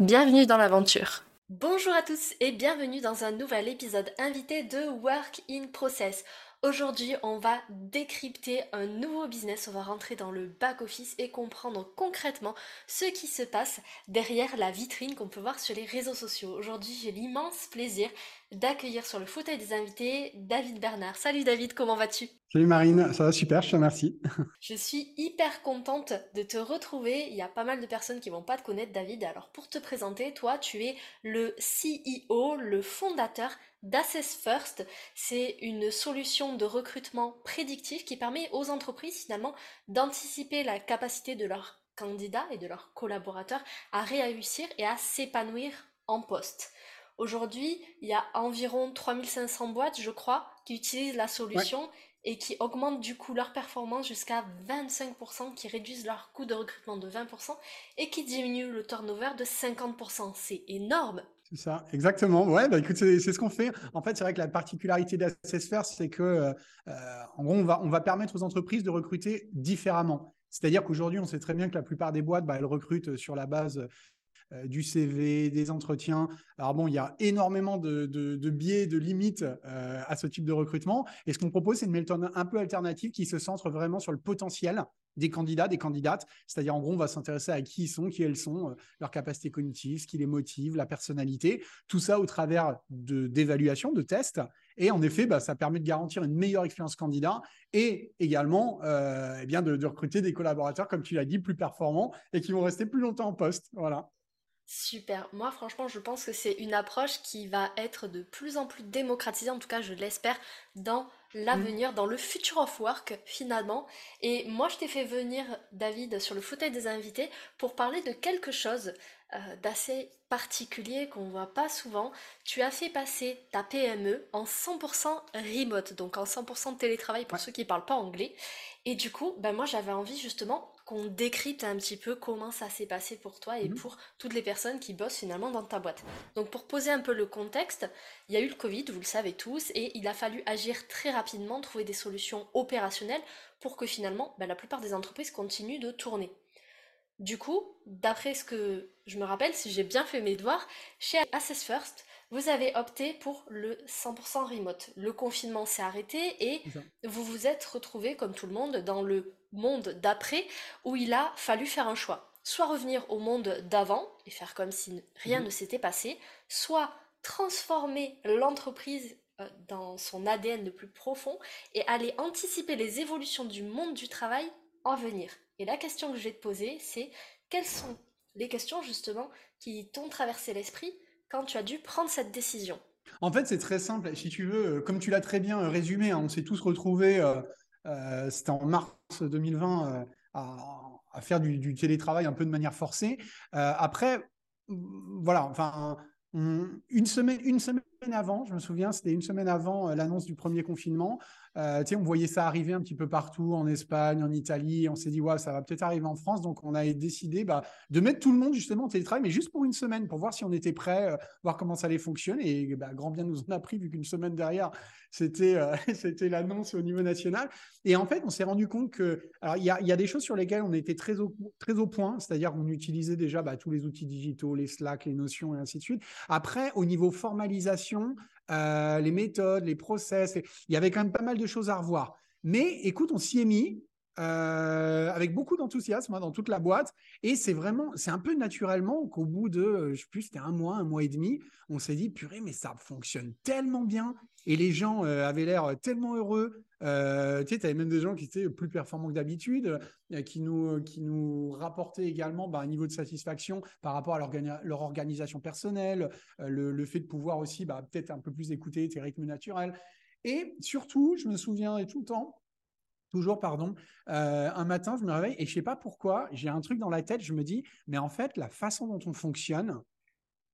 Bienvenue dans l'aventure. Bonjour à tous et bienvenue dans un nouvel épisode invité de Work in Process. Aujourd'hui, on va décrypter un nouveau business, on va rentrer dans le back-office et comprendre concrètement ce qui se passe derrière la vitrine qu'on peut voir sur les réseaux sociaux. Aujourd'hui, j'ai l'immense plaisir d'accueillir sur le fauteuil des invités David Bernard. Salut David, comment vas-tu? Salut Marine, ça va super, je te remercie. Je suis hyper contente de te retrouver. Il y a pas mal de personnes qui vont pas te connaître David. Alors pour te présenter, toi tu es le CEO, le fondateur d'Assess First. C'est une solution de recrutement prédictif qui permet aux entreprises finalement d'anticiper la capacité de leurs candidats et de leurs collaborateurs à réussir et à s'épanouir en poste. Aujourd'hui, il y a environ 3500 boîtes, je crois, qui utilisent la solution et qui augmentent du coup leur performance jusqu'à 25%, qui réduisent leur coût de recrutement de 20% et qui diminuent le turnover de 50%. C'est énorme. C'est ça, exactement. Ouais, bah écoute, c'est ce qu'on fait. En fait, c'est vrai que la particularité d'Assessfair, c'est que, euh, en gros, on va, on va permettre aux entreprises de recruter différemment. C'est-à-dire qu'aujourd'hui, on sait très bien que la plupart des boîtes, bah, elles recrutent sur la base euh, du CV, des entretiens. Alors bon, il y a énormément de, biais, de limites euh, à ce type de recrutement. Et ce qu'on propose, c'est une méthode un peu alternative qui se centre vraiment sur le potentiel des candidats, des candidates. C'est-à-dire, en gros, on va s'intéresser à qui ils sont, qui elles sont, euh, leur capacité cognitive, ce qui les motive, la personnalité. Tout ça au travers d'évaluations, de, tests. Et en effet, bah, ça permet de garantir une meilleure expérience candidat et également eh bien de, de recruter des collaborateurs, comme tu l'as dit, plus performants et qui vont rester plus longtemps en poste. Voilà. Super. Moi, franchement, je pense que c'est une approche qui va être de plus en plus démocratisée, en tout cas, je l'espère, dans l'avenir, mm. dans le future of work, finalement. Et moi, je t'ai fait venir, David, sur le fauteuil des invités pour parler de quelque chose euh, d'assez particulier qu'on voit pas souvent. Tu as fait passer ta PME en 100% remote, donc en 100% télétravail pour ceux qui parlent pas anglais. Et du coup, ben moi, j'avais envie justement qu'on décrypte un petit peu comment ça s'est passé pour toi et mhm. pour toutes les personnes qui bossent finalement dans ta boîte. Donc pour poser un peu le contexte, il y a eu le Covid, vous le savez tous, et il a fallu agir très rapidement, trouver des solutions opérationnelles pour que finalement bah, la plupart des entreprises continuent de tourner. Du coup, d'après ce que je me rappelle, si j'ai bien fait mes devoirs, chez Assess First, vous avez opté pour le 100% remote. Le confinement s'est arrêté et vous vous êtes retrouvé, comme tout le monde, dans le monde d'après où il a fallu faire un choix. Soit revenir au monde d'avant et faire comme si rien mhm. ne s'était passé, soit transformer l'entreprise euh, dans son ADN le plus profond et aller anticiper les évolutions du monde du travail en venir. Et la question que je vais te poser, c'est quelles sont les questions justement qui t'ont traversé l'esprit quand tu as dû prendre cette décision En fait, c'est très simple. Si tu veux, comme tu l'as très bien résumé, hein, on s'est tous retrouvés euh, euh, c'était en mars 2020, euh, à, faire du, télétravail un peu de manière forcée. Euh, après, voilà, enfin, une, semaine, une semaine avant, je me souviens, c'était une semaine avant l'annonce du premier confinement. Euh, on voyait ça arriver un petit peu partout, en Espagne, en Italie. On s'est dit, ouais, ça va peut-être arriver en France. Donc, on a décidé bah, de mettre tout le monde justement en télétravail, mais juste pour une semaine, pour voir si on était prêt, euh, voir comment ça allait fonctionner. Et bah, grand bien nous en a pris, vu qu'une semaine derrière, c'était euh, c'était l'annonce au niveau national. Et en fait, on s'est rendu compte que, il y a, des choses sur lesquelles on était très au, très au point, c'est-à-dire qu'on utilisait déjà bah, tous les outils digitaux, les Slack, les notions et ainsi de suite. Après, au niveau formalisation, euh, les méthodes, les process. Il y avait quand même pas mal de choses à revoir. Mais écoute, on s'y est mis. Euh, avec beaucoup d'enthousiasme hein, dans toute la boîte. Et c'est vraiment, c'est un peu naturellement qu'au bout de, euh, je sais plus, c'était un mois, un mois et demi, on s'est dit, purée, mais ça fonctionne tellement bien. Et les gens avaient l'air tellement heureux. Euh, tu sais, avais même des gens qui étaient plus performants que d'habitude, qui, nous, qui nous rapportaient également bah, un niveau de satisfaction par rapport à leur organisation personnelle, le, fait de pouvoir aussi bah, peut-être un peu plus écouter tes rythmes naturels. Et surtout, je me souviens tout le temps, toujours, pardon, euh, un matin, je me réveille et je sais pas pourquoi, j'ai un truc dans la tête, je me dis, mais en fait, la façon dont on fonctionne,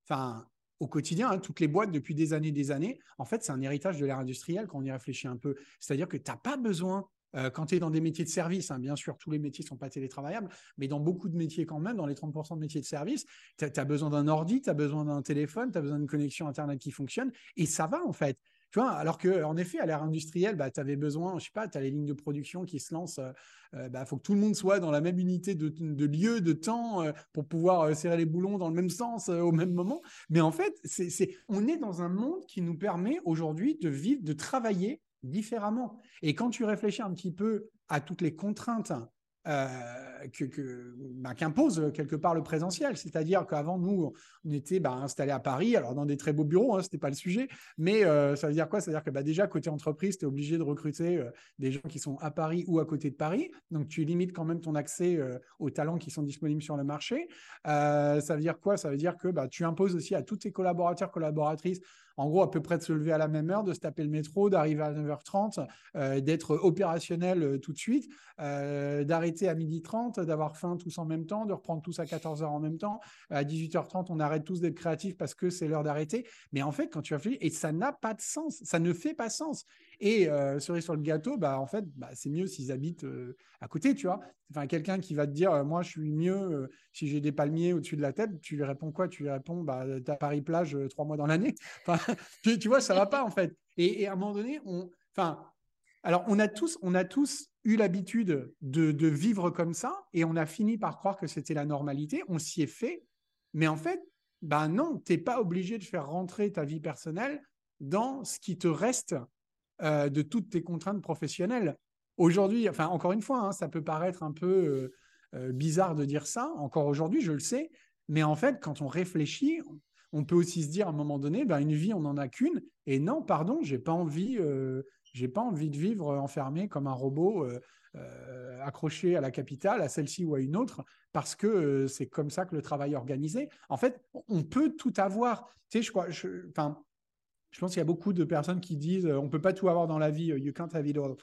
enfin, au quotidien, hein, toutes les boîtes depuis des années, des années, en fait, c'est un héritage de l'ère industrielle quand on y réfléchit un peu. C'est-à-dire que tu n'as pas besoin euh, quand tu es dans des métiers de service, hein, bien sûr, tous les métiers ne sont pas télétravaillables, mais dans beaucoup de métiers quand même, dans les 30% de métiers de service, tu as, besoin d'un ordi, tu as besoin d'un téléphone, tu as besoin d'une connexion Internet qui fonctionne, et ça va en fait. Tu vois, alors que en effet, à l'ère industrielle, bah, tu avais besoin, je sais pas, tu as les lignes de production qui se lancent, il euh, euh, bah, faut que tout le monde soit dans la même unité de, lieu, de temps, euh, pour pouvoir serrer les boulons dans le même sens au même moment. Mais en fait, on est dans un monde qui nous permet aujourd'hui de vivre, de travailler différemment. Et quand tu réfléchis un petit peu à toutes les contraintes euh, bah, qu'impose quelque part le présentiel. C'est-à-dire qu'avant, nous, on était bah, installés à Paris, alors dans des très beaux bureaux, hein, ce n'était pas le sujet, mais euh, ça veut dire quoi? Ça veut dire que bah, déjà, côté entreprise, tu es obligé de recruter euh, des gens qui sont à Paris ou à côté de Paris. Donc, tu limites quand même ton accès aux talents qui sont disponibles sur le marché. ça veut dire quoi? Ça veut dire que tu imposes aussi à tous tes collaborateurs, collaboratrices, en gros, à peu près de se lever à la même heure, de se taper le métro, d'arriver à 9h30, euh, d'être opérationnel euh, tout de suite, euh, d'arrêter à 12h30, d'avoir faim tous en même temps, de reprendre tous à 14h en même temps. À 18h30, on arrête tous d'être créatifs parce que c'est l'heure d'arrêter. Mais en fait, quand tu réfléchis, et ça n'a pas de sens, ça ne fait pas sens. Et cerise sur le gâteau, bah, en fait, bah, c'est mieux s'ils habitent à côté, tu vois. Enfin, quelqu'un qui va te dire, moi, je suis mieux si j'ai des palmiers au-dessus de la tête, tu lui réponds quoi? Tu lui réponds, bah, t'as Paris-Plage trois mois dans l'année. Enfin, tu, vois, ça va pas, en fait. Et, à un moment donné, on, enfin, alors, on a tous, on a tous eu l'habitude de, de, vivre comme ça et on a fini par croire que c'était la normalité. On s'y est fait. Mais en fait, ben non, tu n'es pas obligé de faire rentrer ta vie personnelle dans ce qui te reste euh, de toutes tes contraintes professionnelles. Aujourd'hui, enfin encore une fois, hein, ça peut paraître un peu euh, euh, bizarre de dire ça, encore aujourd'hui, je le sais, mais en fait, quand on réfléchit, on peut aussi se dire à un moment donné, ben, une vie, on n'en a qu'une, et non, pardon, j'ai pas envie, j'ai pas envie de vivre enfermé comme un robot accroché à la capitale, à celle-ci ou à une autre, parce que c'est comme ça que le travail est organisé. En fait, on peut tout avoir. Tu sais, je crois, enfin, je pense qu'il y a beaucoup de personnes qui disent euh, on peut pas tout avoir dans la vie, euh, you can't have it all.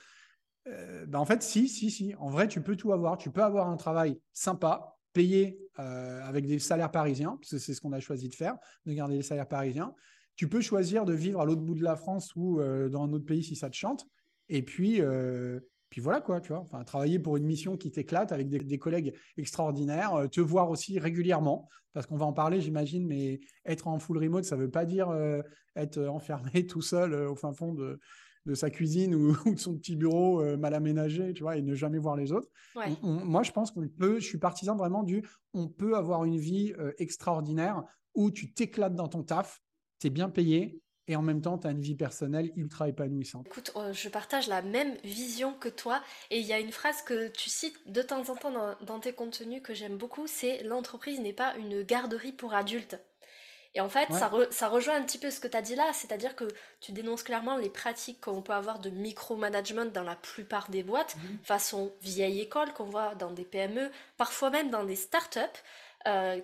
Euh, ben, en fait, si, si, si. En vrai, tu peux tout avoir. Tu peux avoir un travail sympa, payé avec des salaires parisiens, parce que c'est ce qu'on a choisi de faire, de garder les salaires parisiens. Tu peux choisir de vivre à l'autre bout de la France ou dans un autre pays si ça te chante. Et puis, puis voilà quoi, tu vois. Enfin, travailler pour une mission qui t'éclate avec des, collègues extraordinaires, euh, te voir aussi régulièrement, parce qu'on va en parler, j'imagine, mais être en full remote, ça ne veut pas dire euh, être enfermé tout seul euh, au fin fond de, de sa cuisine ou, de son petit bureau mal aménagé, tu vois, et ne jamais voir les autres. moi, je pense qu'on peut, je suis partisan vraiment du, on peut avoir une vie extraordinaire où tu t'éclates dans ton taf, tu es bien payé, et en même temps, tu as une vie personnelle ultra épanouissante. Écoute, euh, je partage la même vision que toi et il y a une phrase que tu cites de temps en temps dans, tes contenus que j'aime beaucoup, c'est l'entreprise n'est pas une garderie pour adultes. Et en fait, ça, rejoint un petit peu ce que tu as dit là, c'est-à-dire que tu dénonces clairement les pratiques qu'on peut avoir de micromanagement dans la plupart des boîtes, mhm. façon vieille école qu'on voit dans des PME, parfois même dans des startups. Euh,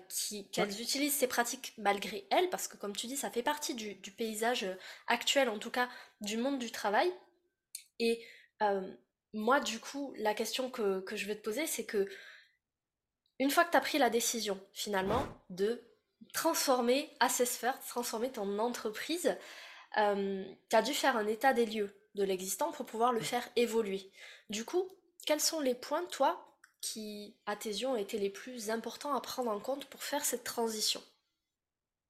qu'elles utilisent ces pratiques malgré elles, parce que comme tu dis, ça fait partie du, paysage euh, actuel, en tout cas du monde du travail. Et euh, moi, du coup, la question que, je vais te poser, c'est que une fois que tu as pris la décision, finalement, de transformer Assess transformer ton entreprise, tu as dû faire un état des lieux de l'existant pour pouvoir le faire évoluer. Du coup, quels sont les points, toi, qui, à tes yeux, ont été les plus importants à prendre en compte pour faire cette transition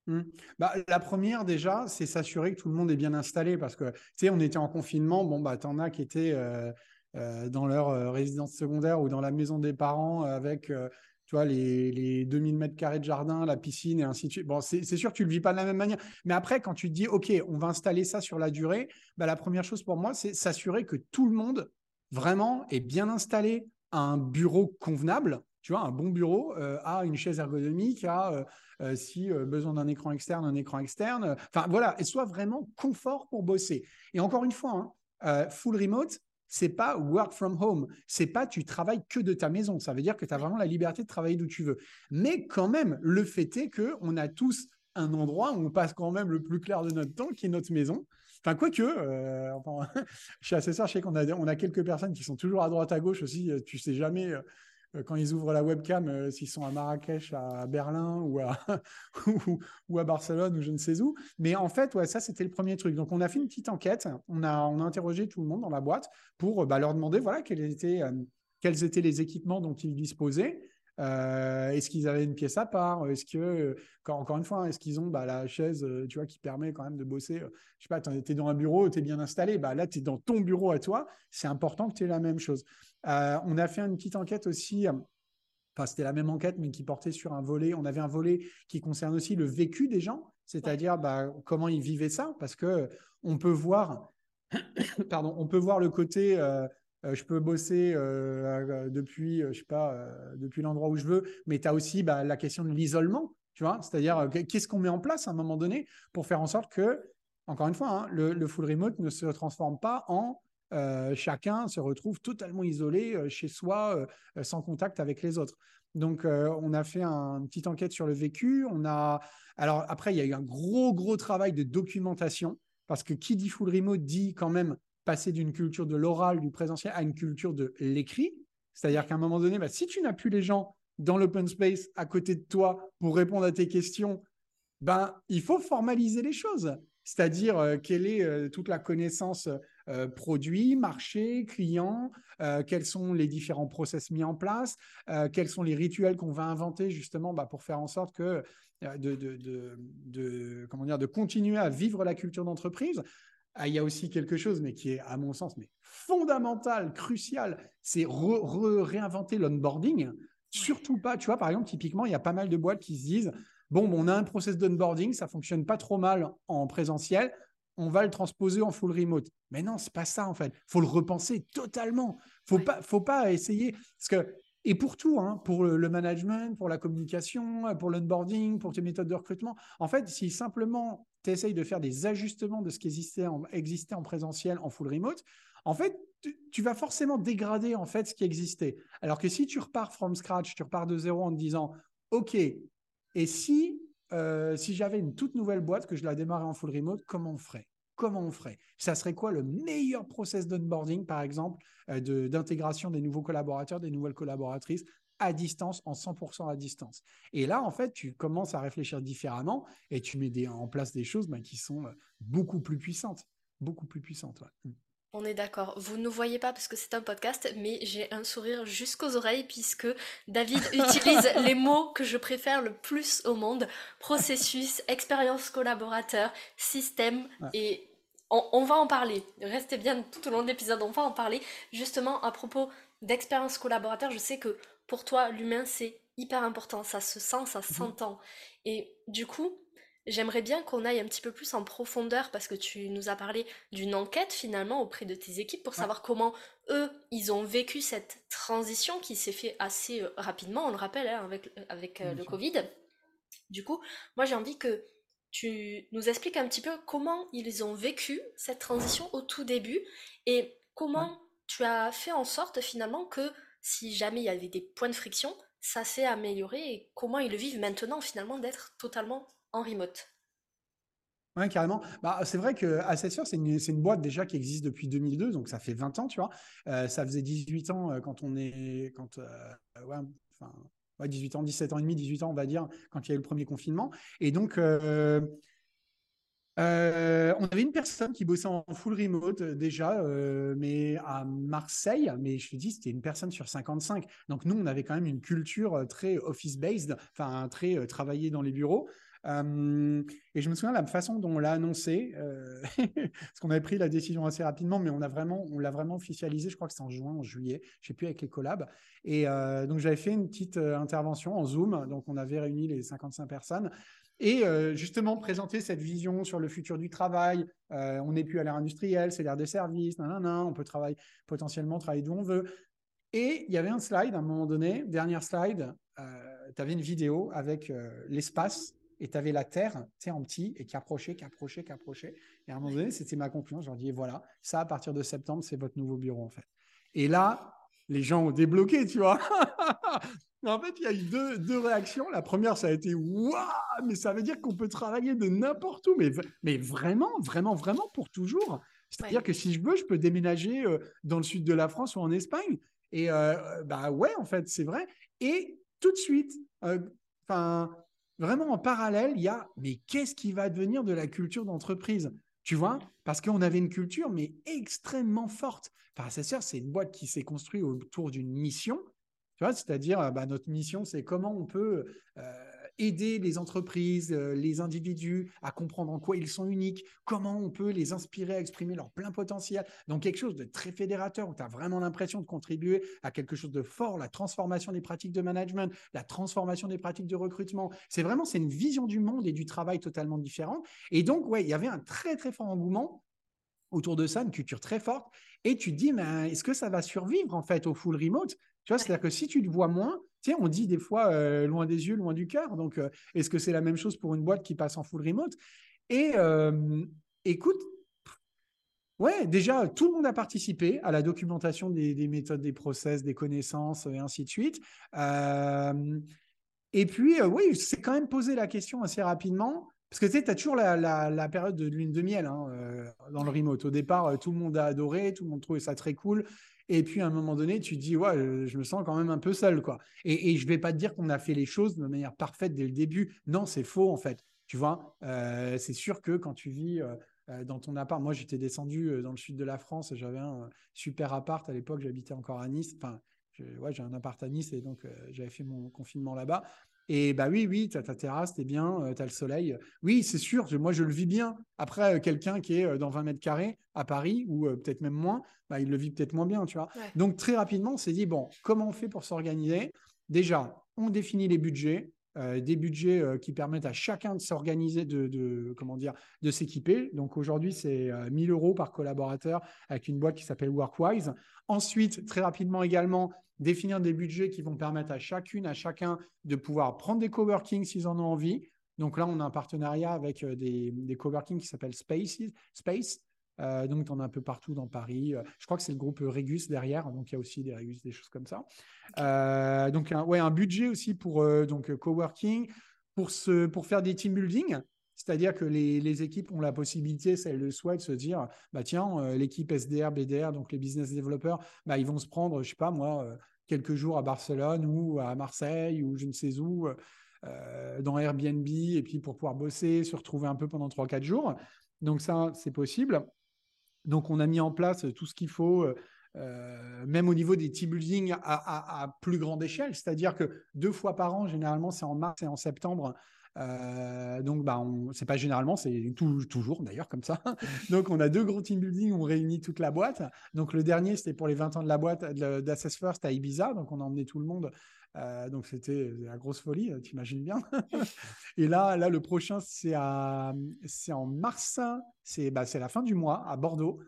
mmh. bah, la première, déjà, c'est s'assurer que tout le monde est bien installé parce que, tu sais, on était en confinement, bon, bah, t'en as qui étaient euh, euh, dans leur euh, résidence secondaire ou dans la maison des parents avec, tu vois, les, les 2000 mètres carrés de jardin, la piscine et ainsi de suite. Bon, c'est sûr tu le vis pas de la même manière. Mais après, quand tu te dis, OK, on va installer ça sur la durée, bah, la première chose pour moi, c'est s'assurer que tout le monde vraiment est bien installé, un bureau convenable, tu vois, un bon bureau, euh, a une chaise ergonomique, a, euh, euh, si besoin d'un écran externe, un écran externe. Enfin, voilà, et soit vraiment confort pour bosser. Et encore une fois, hein, full remote, c'est pas work from home. C'est pas tu travailles que de ta maison. Ça veut dire que tu as vraiment la liberté de travailler d'où tu veux. Mais quand même, le fait est que on a tous un endroit où on passe quand même le plus clair de notre temps, qui est notre maison. Enfin, quoique, euh, enfin, je suis assez je sais qu'on a, quelques personnes qui sont toujours à droite, à gauche aussi. Euh, tu sais jamais euh, quand ils ouvrent la webcam, s'ils sont à Marrakech, à Berlin ou à, Barcelone ou je ne sais où. Mais en fait, ouais, ça, c'était le premier truc. Donc, on a fait une petite enquête. On a, interrogé tout le monde dans la boîte pour bah, leur demander voilà, étaient, quels étaient les équipements dont ils disposaient. Euh, est-ce qu'ils avaient une pièce à part? Est-ce que, encore une fois, hein, est-ce qu'ils ont bah, la chaise, euh, tu vois, qui permet quand même de bosser Je sais pas, tu es dans un bureau, tu es bien installé. Bah, là, tu es dans ton bureau à toi. C'est important que tu aies la même chose. Euh, on a fait une petite enquête aussi. Enfin, c'était la même enquête, mais qui portait sur un volet. On avait un volet qui concerne aussi le vécu des gens, c'est-à-dire bah, comment ils vivaient ça, parce que on peut voir, pardon, on peut voir le côté euh, je peux bosser euh, depuis, euh, je sais pas, depuis l'endroit où je veux, mais tu as aussi bah, la question de l'isolement, tu vois, c'est-à-dire qu'est-ce qu'on met en place à un moment donné pour faire en sorte que, encore une fois, hein, le, full remote ne se transforme pas en chacun se retrouve totalement isolé chez soi, sans contact avec les autres. Donc, on a fait une petite enquête sur le vécu. On a, alors après, il y a eu un gros, gros travail de documentation parce que qui dit full remote dit quand même passer d'une culture de l'oral, du présentiel, à une culture de l'écrit. C'est-à-dire qu'à un moment donné, bah, si tu n'as plus les gens dans l'open space à côté de toi pour répondre à tes questions, ben, il faut formaliser les choses. C'est-à-dire euh, quelle est euh, toute la connaissance euh, produit, marché, client, quels sont les différents process mis en place, quels sont les rituels qu'on va inventer justement bah, pour faire en sorte que de, comment dire, de continuer à vivre la culture d'entreprise. Ah, il y a aussi quelque chose, mais qui est, à mon sens, mais fondamental, crucial, c'est réinventer l'onboarding. Surtout pas, tu vois, par exemple, typiquement, il y a pas mal de boîtes qui se disent, bon, on a un process d'onboarding, ça fonctionne pas trop mal en présentiel, on va le transposer en full remote. Mais non, c'est pas ça en fait. Faut le repenser totalement. Faut pas, faut pas essayer parce que et pour tout, hein, pour le management, pour la communication, pour l'onboarding, pour tes méthodes de recrutement. En fait, si simplement tu essayes de faire des ajustements de ce qui existait en, en présentiel en full remote, en fait, tu, vas forcément dégrader en fait ce qui existait. Alors que si tu repars from scratch, tu repars de zéro en te disant, OK, et si, euh, si j'avais une toute nouvelle boîte que je la démarrais en full remote, comment on ferait? Comment on ferait? Ça serait quoi le meilleur process d'onboarding, par exemple, euh, d'intégration des nouveaux collaborateurs, des nouvelles collaboratrices? À distance, en 100% à distance. Et là, en fait, tu commences à réfléchir différemment et tu mets en place des choses bah, qui sont euh, beaucoup plus puissantes. Beaucoup plus puissantes. Mmh. On est d'accord. Vous ne voyez pas parce que c'est un podcast, mais j'ai un sourire jusqu'aux oreilles puisque David utilise les mots que je préfère le plus au monde. Processus, expérience collaborateur, système et on, va en parler. Restez bien tout au long de l'épisode, on va en parler. Justement, à propos d'expérience collaborateur, je sais que pour toi, l'humain, c'est hyper important. Ça se sent, ça mhm. s'entend. Et du coup, J'aimerais bien qu'on aille un petit peu plus en profondeur parce que tu nous as parlé d'une enquête finalement auprès de tes équipes pour savoir comment eux, ils ont vécu cette transition qui s'est fait assez euh, rapidement, on le rappelle, hein, avec, euh, avec euh, le Covid. Du coup, moi j'ai envie que tu nous expliques un petit peu comment ils ont vécu cette transition au tout début et comment tu as fait en sorte finalement que si jamais il y avait des points de friction, ça s'est amélioré et comment ils le vivent maintenant finalement d'être totalement en remote. Oui, carrément. Bah, c'est vrai que Assessor, c'est une, boîte déjà qui existe depuis 2002, donc ça fait 20 ans, tu vois. Euh, ça faisait 18 ans euh, quand on est. Quand, euh, ouais, enfin, ouais, 18 ans, 17 ans et demi, 18 ans, on va dire, quand il y a eu le premier confinement. Et donc, on avait une personne qui bossait en full remote déjà, mais à Marseille. Mais je te dis, c'était une personne sur 55. Donc, nous, on avait quand même une culture très office-based, enfin, très travaillé dans les bureaux. Euh, et je me souviens la façon dont on l'a annoncé, euh, parce qu'on avait pris la décision assez rapidement, mais on vraiment, l'a vraiment officialisé. Je crois que c'est en juin, en juillet. Je sais plus avec les collabs. Et euh, donc j'avais fait une petite intervention en Zoom. Donc on avait réuni les 55 personnes. Et justement, présenter cette vision sur le futur du travail. on n'est plus à l'ère industrielle, c'est l'ère des services. on peut travailler, potentiellement travailler d'où on veut. Et il y avait un slide à un moment donné, dernière slide, tu avais une vidéo avec l'espace et tu avais la Terre, tu en petit, et qui approchait, qui approchait, qui approchait. Et à un moment donné, c'était ma conclusion. Je leur dis, voilà, ça, à partir de septembre, c'est votre nouveau bureau, en fait. Et là, les gens ont débloqué, tu vois. en fait, il y a eu deux, deux, réactions. La première, ça a été, waouh, mais ça veut dire qu'on peut travailler de n'importe où, mais, mais vraiment, vraiment, vraiment pour toujours. C'est-à-dire que si je veux, je peux déménager euh, dans le sud de la France ou en Espagne. Et bah ouais, en fait, c'est vrai. Et tout de suite, enfin, vraiment en parallèle, il y a, mais qu'est-ce qui va devenir de la culture d'entreprise? Tu vois, parce qu'on avait une culture, mais extrêmement forte. Enfin, c'est c'est une boîte qui s'est construite autour d'une mission. C'est-à-dire, bah, notre mission, c'est comment on peut aider les entreprises, euh, les individus à comprendre en quoi ils sont uniques, comment on peut les inspirer à exprimer leur plein potentiel. Donc quelque chose de très fédérateur où tu as vraiment l'impression de contribuer à quelque chose de fort, la transformation des pratiques de management, la transformation des pratiques de recrutement. C'est vraiment, c'est une vision du monde et du travail totalement différente. Et donc, ouais, il y avait un très, très fort engouement autour de ça, une culture très forte. Et tu te dis, est-ce que ça va survivre en fait au full remote? Tu vois, c'est-à-dire que si tu le vois moins, on dit des fois euh, loin des yeux, loin du cœur. Donc, euh, est-ce que c'est la même chose pour une boîte qui passe en full remote? Et euh, écoute, ouais, déjà, tout le monde a participé à la documentation des, méthodes, des process, des connaissances et ainsi de suite. et puis, oui, c'est quand même posé la question assez rapidement. Parce que tu sais, tu as toujours la, période de lune de miel hein, dans le remote. Au départ, tout le monde a adoré, tout le monde trouvait ça très cool. Et puis à un moment donné, tu te dis, ouais, je me sens quand même un peu seul. quoi. Et, je ne vais pas te dire qu'on a fait les choses de manière parfaite dès le début. Non, c'est faux en fait. Tu vois, euh, c'est sûr que quand tu vis euh, euh, dans ton appart, moi j'étais descendu dans le sud de la France, j'avais un super appart à l'époque, j'habitais encore à Nice. Enfin, ouais, j'ai un appart à Nice et donc j'avais fait mon confinement là-bas. Et bah oui, oui, tu as ta terrasse, t'es bien, euh, tu as le soleil. Oui, c'est sûr, moi je le vis bien. Après, euh, quelqu'un qui est euh, dans 20 mètres carrés à Paris, ou peut-être même moins, bah, il le vit peut-être moins bien, tu vois. Donc très rapidement, on s'est dit, bon, comment on fait pour s'organiser? Déjà, on définit les budgets, des budgets qui permettent à chacun de s'organiser, de, comment dire, de s'équiper. Donc aujourd'hui, c'est 1000 euros par collaborateur avec une boîte qui s'appelle Workwise. Ensuite, très rapidement également, définir des budgets qui vont permettre à chacune, à chacun de pouvoir prendre des coworking s'ils en ont envie. Donc là, on a un partenariat avec euh, des, des coworking qui s'appellent Space. Euh, donc, on a un peu partout dans Paris. Euh, je crois que c'est le groupe Regus derrière. Donc, il y a aussi des Regus, des choses comme ça. donc, un, ouais, un budget aussi pour donc coworking, pour, pour faire des team building. C'est-à-dire que les, équipes ont la possibilité, si elles le souhaitent, de se dire, bah tiens, euh, l'équipe SDR, BDR, donc les business développeurs, bah, ils vont se prendre, je sais pas moi, euh, quelques jours à Barcelone ou à Marseille ou je ne sais où, euh, dans Airbnb, et puis pour pouvoir bosser, se retrouver un peu pendant 3-4 jours. Donc ça, c'est possible. Donc on a mis en place tout ce qu'il faut. même au niveau des team building à plus grande échelle, c'est-à-dire que deux fois par an, généralement c'est en mars et en septembre, euh, donc, bah, c'est pas généralement, c'est toujours d'ailleurs comme ça. donc, on a deux gros team building où on réunit toute la boîte. Donc, le dernier, c'était pour les 20 ans de la boîte d'Assess First à Ibiza. Donc, on a emmené tout le monde. Euh, donc, c'était la grosse folie, euh, t'imagines bien. Et là, là, le prochain, c'est en mars. C'est bah, la fin du mois à Bordeaux.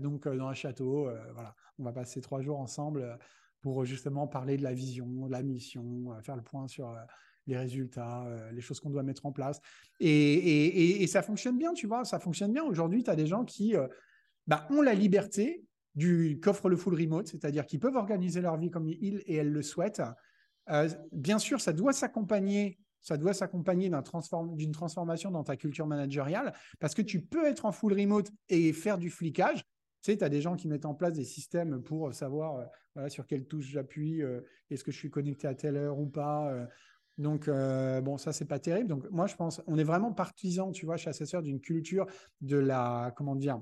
donc, dans un château. voilà, on va passer trois jours ensemble pour justement parler de la vision, de la mission, faire le point sur les résultats, euh, les choses qu'on doit mettre en place. Et, ça fonctionne bien, tu vois, ça fonctionne bien. Aujourd'hui, tu as des gens qui euh, bah, ont la liberté du qu'offre le full remote, c'est-à-dire qu'ils peuvent organiser leur vie comme ils et elles le souhaitent. Euh, bien sûr, ça doit s'accompagner ça doit s'accompagner d'une transformation dans ta culture managériale parce que tu peux être en full remote et faire du flicage. Tu sais, tu as des gens qui mettent en place des systèmes pour savoir sur quelle touche j'appuie, est-ce que je suis connecté à telle heure ou pas, donc, euh, bon, ça, c'est pas terrible. Donc, moi, je pense, on est vraiment partisan, tu vois, chez Assesseur, d'une culture de la, comment dire,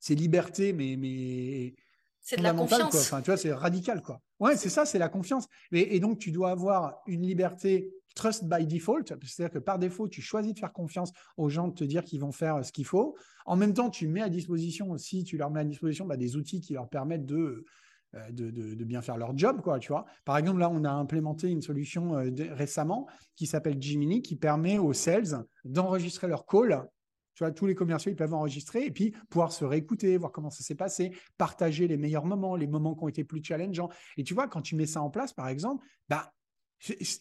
c'est liberté, mais, mais c'est de la confiance. Quoi. Enfin, tu vois, c'est radical, quoi. Ouais, c'est ça, c'est la confiance. Et, donc, tu dois avoir une liberté trust by default, c'est-à-dire que par défaut, tu choisis de faire confiance aux gens, de te dire qu'ils vont faire ce qu'il faut. En même temps, tu mets à disposition aussi, tu leur mets à disposition bah, des outils qui leur permettent de euh, de, bien faire leur job, quoi, tu vois. Par exemple, là, on a implémenté une solution euh, récemment qui s'appelle Jiminy, qui permet aux sales d'enregistrer leur call. Tu vois, tous les commerciaux, ils peuvent enregistrer et puis pouvoir se réécouter, voir comment ça s'est passé, partager les meilleurs moments, les moments qui ont été plus challengeants. Et tu vois, quand tu mets ça en place, par exemple, bah,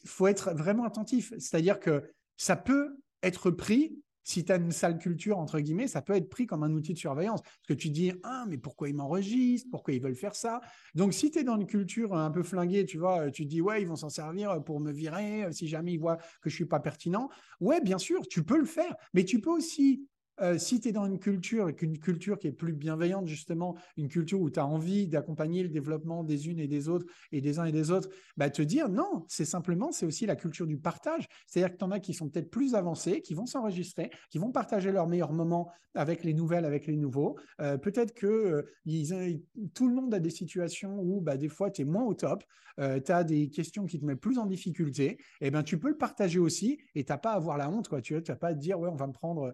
faut être vraiment attentif. C'est-à-dire que ça peut être pris si tu as une sale culture, entre guillemets, ça peut être pris comme un outil de surveillance. Parce que tu dis, ah, mais pourquoi ils m'enregistrent? Pourquoi ils veulent faire ça? Donc, si tu es dans une culture un peu flinguée, tu vois, tu te dis, ouais, ils vont s'en servir pour me virer si jamais ils voient que je suis pas pertinent. Ouais, bien sûr, tu peux le faire. Mais tu peux aussi euh, si tu es dans une culture, une culture qui est plus bienveillante, justement, une culture où tu as envie d'accompagner le développement des unes et des autres et des uns et des autres, bah, te dire non, c'est simplement, c'est aussi la culture du partage. C'est-à-dire que tu en as qui sont peut-être plus avancés, qui vont s'enregistrer, qui vont partager leurs meilleurs moments avec les nouvelles, avec les nouveaux. Euh, peut-être que euh, tout le monde a des situations où bah, des fois tu es moins au top, tu as des questions qui te mettent plus en difficulté, et eh ben tu peux le partager aussi et tu n'as pas à avoir la honte. Quoi. Tu n'as pas à te dire, ouais, on va me prendre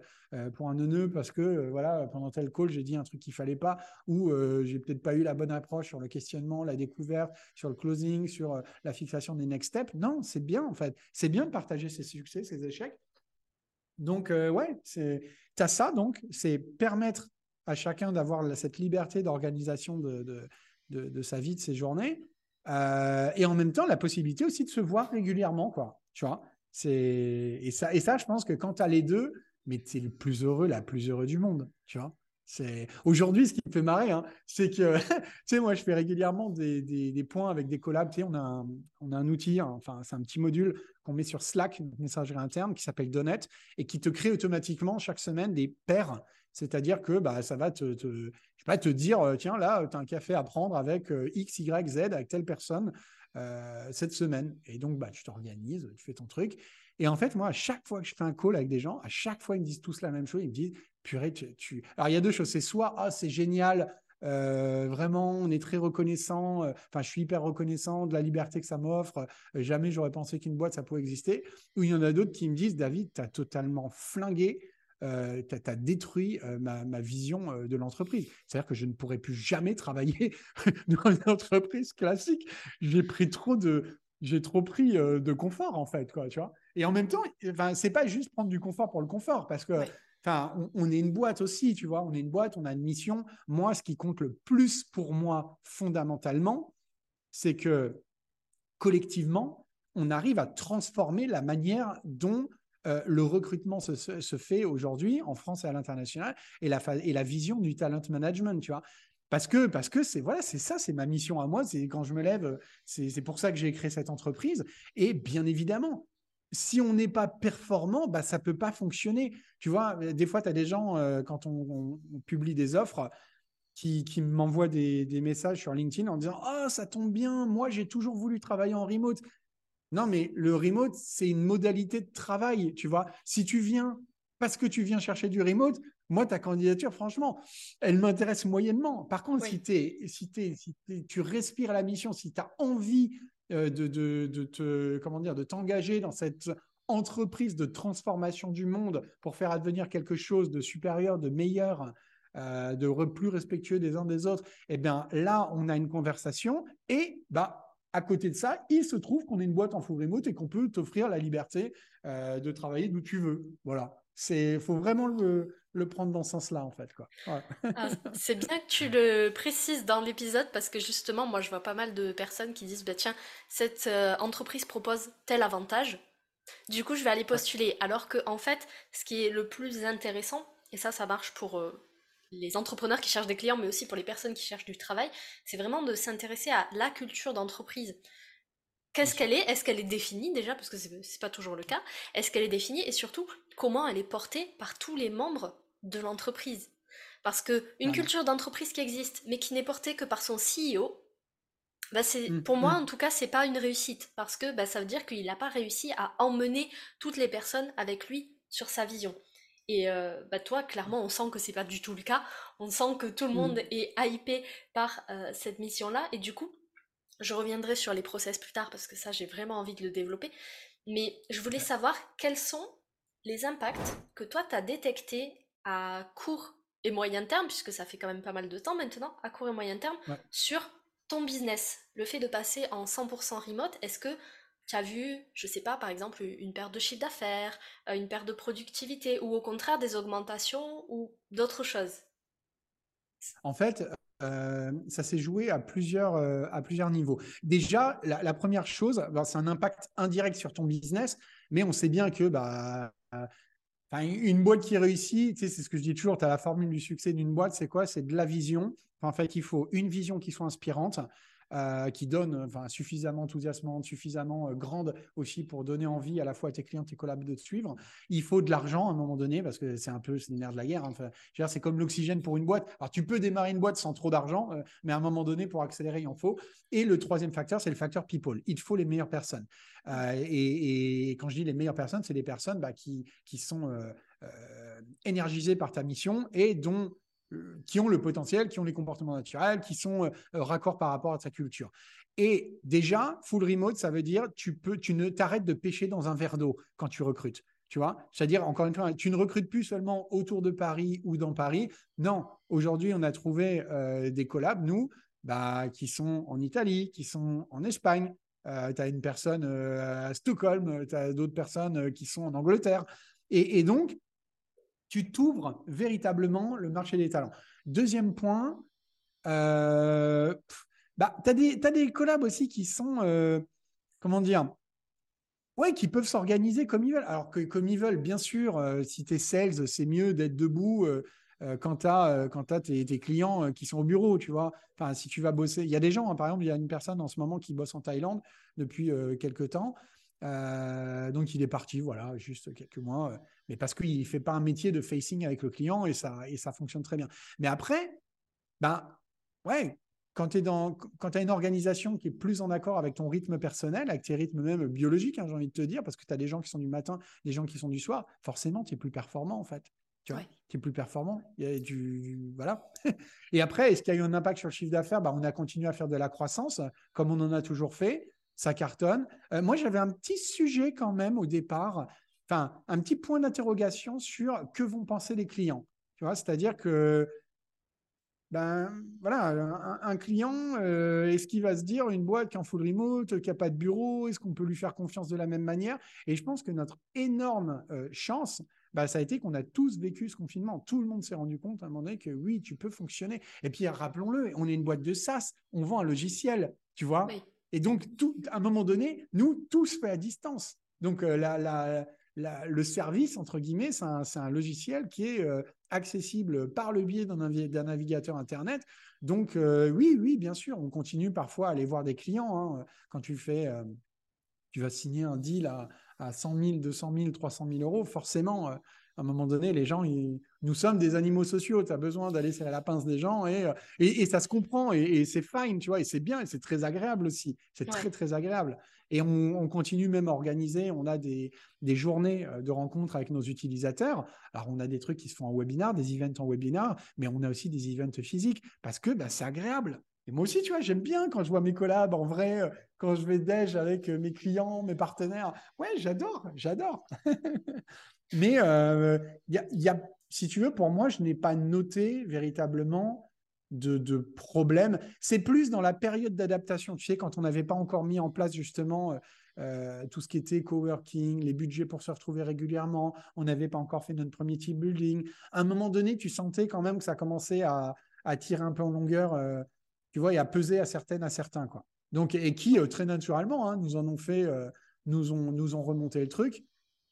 pour un un parce que euh, voilà, pendant tel call, j'ai dit un truc qu'il fallait pas ou euh, j'ai peut-être pas eu la bonne approche sur le questionnement, la découverte, sur le closing, sur euh, la fixation des next steps. Non, c'est bien en fait. C'est bien de partager ses succès, ses échecs. Donc, ouais, tu as ça donc, c'est permettre à chacun d'avoir cette liberté d'organisation de, de, sa vie, de ses journées. et en même temps, la possibilité aussi de se voir régulièrement, quoi. Tu vois? Et ça, et ça, je pense que quand tu as les deux, mais tu es le plus heureux, la plus heureux du monde, tu vois. C'est aujourd'hui ce qui me fait marrer, hein, c'est que tu sais moi je fais régulièrement des, des, points avec des collabs. On a un, on a un outil, hein, enfin c'est un petit module qu'on met sur Slack, une messagerie interne qui s'appelle Donnet et qui te crée automatiquement chaque semaine des paires. C'est-à-dire que bah, ça va te, te, je sais pas, te dire euh, tiens là tu as un café à prendre avec euh, X, Y, Z avec telle personne euh, cette semaine. Et donc bah tu t'organises, tu fais ton truc. Et en fait, moi, à chaque fois que je fais un call avec des gens, à chaque fois, ils me disent tous la même chose. Ils me disent, purée, tu. Alors, il y a deux choses. C'est soit, ah, c'est génial, euh, vraiment, on est très reconnaissant. Euh, enfin, je suis hyper reconnaissant de la liberté que ça m'offre. Euh, jamais j'aurais pensé qu'une boîte, ça pouvait exister. Ou il y en a d'autres qui me disent, David, tu as totalement flingué. tu as, détruit ma, ma, vision de l'entreprise. C'est-à-dire que je ne pourrais plus jamais travailler dans une entreprise classique. J'ai pris trop de, j'ai trop pris de confort en fait, quoi, tu vois. Et en même temps, enfin, c'est pas juste prendre du confort pour le confort, parce que, enfin, on, est une boîte aussi, tu vois. On est une boîte, on a une mission. Moi, ce qui compte le plus pour moi, fondamentalement, c'est que collectivement, on arrive à transformer la manière dont le recrutement se, se fait aujourd'hui en France et à l'international et la, et la vision du talent management, tu vois. Parce que parce que c'est voilà, c'est ça, c'est ma mission à moi. C'est quand je me lève, c'est pour ça que j'ai créé cette entreprise. Et bien évidemment, si on n'est pas performant, bah, ça peut pas fonctionner. Tu vois, des fois, tu as des gens, euh, quand on, publie des offres, qui, qui m'envoient des, des, messages sur LinkedIn en disant Ah, ça tombe bien, moi, j'ai toujours voulu travailler en remote. Non, mais le remote, c'est une modalité de travail. Tu vois, si tu viens parce que tu viens chercher du remote, moi, ta candidature, franchement, elle m'intéresse moyennement. Par contre, si, si, si tu respires la mission, si tu as envie euh, de, de, te, comment dire, de t'engager dans cette entreprise de transformation du monde pour faire advenir quelque chose de supérieur, de meilleur, euh, de plus respectueux des uns des autres, eh bien là, on a une conversation et bah, à côté de ça, il se trouve qu'on est une boîte en full remote et qu'on peut t'offrir la liberté euh, de travailler d'où tu veux. Voilà. C'est, faut vraiment le, le prendre dans ce sens-là, en fait. Quoi. Ah, c'est bien que tu le précises dans l'épisode parce que justement, moi, je vois pas mal de personnes qui disent, bah, tiens, cette euh, entreprise propose tel avantage. Du coup, je vais aller postuler. Alors que, en fait, ce qui est le plus intéressant, et ça, ça marche pour euh, les entrepreneurs qui cherchent des clients, mais aussi pour les personnes qui cherchent du travail, c'est vraiment de s'intéresser à la culture d'entreprise. Qu'est-ce qu'elle est? Est-ce qu'elle est définie déjà Parce que c'est pas toujours le cas. Est-ce qu'elle est définie? Et surtout, comment elle est portée par tous les membres de l'entreprise. Parce que une culture d'entreprise qui existe, mais qui n'est portée que par son CEO, bah c'est, mmh, pour moi, mmh. en tout cas, c'est pas une réussite. Parce que bah, ça veut dire qu'il n'a pas réussi à emmener toutes les personnes avec lui sur sa vision. Et euh, bah, toi, clairement, on sent que c'est pas du tout le cas. On sent que tout le monde mmh. est hypé par euh, cette mission-là. Et du coup, je reviendrai sur les process plus tard parce que ça, j'ai vraiment envie de le développer. Mais je voulais savoir quels sont les impacts que toi, tu as détectés à court et moyen terme, puisque ça fait quand même pas mal de temps maintenant, à court et moyen terme, sur ton business. Le fait de passer en 100% remote, est-ce que tu as vu, je sais pas, par exemple, une perte de chiffre d'affaires, euh, une perte de productivité, ou au contraire des augmentations ou d'autres choses? En fait, euh, ça s'est joué à plusieurs, euh, à plusieurs niveaux. Déjà, la, première chose, ben, c'est un impact indirect sur ton business, mais on sait bien que bah, une boîte qui réussit, tu sais, c'est ce que je dis toujours, tu as la formule du succès d'une boîte, c'est quoi? C'est de la vision. en fait, il faut une vision qui soit inspirante. Euh, qui donne suffisamment enthousiasmante, suffisamment euh, grande aussi pour donner envie à la fois à tes clients, tes collaborateurs de te suivre. Il faut de l'argent à un moment donné parce que c'est un peu c'est nerf de la guerre. Hein. Enfin, c'est comme l'oxygène pour une boîte. Alors tu peux démarrer une boîte sans trop d'argent, euh, mais à un moment donné pour accélérer il en faut. Et le troisième facteur c'est le facteur people. Il faut les meilleures personnes. Et, quand je dis les meilleures personnes, c'est les personnes bah, qui, sont énergisées par ta mission et dont qui ont le potentiel, qui ont les comportements naturels, qui sont euh, euh, raccords par rapport à ta culture. Et déjà, full remote, ça veut dire tu peux, tu ne t'arrêtes de pêcher dans un verre d'eau quand tu recrutes. Tu vois, c'est-à-dire encore une fois, tu ne recrutes plus seulement autour de Paris ou dans Paris. Non, aujourd'hui, on a trouvé des collabs, nous, bah, qui sont en Italie, qui sont en Espagne. tu as une personne à Stockholm, tu as d'autres personnes qui sont en Angleterre. Et, et donc, tu t'ouvres véritablement le marché des talents. Deuxième point, euh, bah, tu as, des collabs aussi qui sont, euh, comment dire, ouais, qui peuvent s'organiser comme ils veulent. Alors que comme ils veulent, bien sûr, euh, si tu es sales, c'est mieux d'être debout quand tu as, tes, clients qui sont au bureau, tu vois. Enfin, si tu vas bosser, il y a des gens, hein, par exemple, il y a une personne en ce moment qui bosse en Thaïlande depuis quelques temps. Donc, il est parti, voilà, juste quelques mois mais parce qu'il ne fait pas un métier de facing avec le client et ça, et ça fonctionne très bien. Mais après, ben, ouais, quand tu as une organisation qui est plus en accord avec ton rythme personnel, avec tes rythmes même biologiques, hein, j'ai envie de te dire, parce que tu as des gens qui sont du matin, des gens qui sont du soir, forcément, tu es plus performant en fait. Tu vois, tu es plus performant. Il y a du, voilà. et après, est-ce qu'il y a eu un impact sur le chiffre d'affaires? Ben, On a continué à faire de la croissance, comme on en a toujours fait. Ça cartonne. Euh, moi, j'avais un petit sujet quand même au départ enfin, un petit point d'interrogation sur que vont penser les clients. Tu vois, c'est-à-dire que, ben voilà, un, client, euh, est-ce qu'il va se dire une boîte qui est en full remote, qui n'a pas de bureau, est-ce qu'on peut lui faire confiance de la même manière? Et je pense que notre énorme euh, chance, bah, ça a été qu'on a tous vécu ce confinement. Tout le monde s'est rendu compte à un moment donné que oui, tu peux fonctionner. Et puis, rappelons-le, on est une boîte de SaaS, on vend un logiciel, tu vois? Et donc, à un moment donné, nous, tout se fait à distance. Donc, euh, le service, entre guillemets, c'est un, logiciel qui est euh, accessible par le biais d'un navigateur Internet. Donc, euh, oui, oui, bien sûr, on continue parfois à aller voir des clients. Hein. Quand tu fais, tu vas signer un deal à, à 100 000, 200 000, 300 000 euros, forcément, à un moment donné, les gens, nous sommes des animaux sociaux. Tu as besoin d'aller à la pince des gens et, et, ça se comprend et, c'est fine, tu vois, et c'est bien et c'est très agréable aussi. C'est très, très agréable. Et on, continue même à organiser, on a des, journées euh, de rencontres avec nos utilisateurs. Alors, on a des trucs qui se font en webinar, des events en webinar, mais on a aussi des events physiques parce que bah, c'est agréable. Et moi aussi, tu vois, j'aime bien quand je vois mes collabs en vrai, euh, quand je vais déj avec euh, mes clients, mes partenaires. Ouais, j'adore, j'adore. mais il y, a, si tu veux, pour moi, je n'ai pas noté véritablement de, problèmes. C'est plus dans la période d'adaptation. Tu sais, quand on n'avait pas encore mis en place justement euh, euh, tout ce qui était coworking, les budgets pour se retrouver régulièrement, on n'avait pas encore fait notre premier team building. À un moment donné, tu sentais quand même que ça commençait à, tirer un peu en longueur, euh, tu vois, et à peser à certaines, à certains, quoi. Donc, et qui, très naturellement, hein, nous en ont fait, nous, nous ont remonté le truc.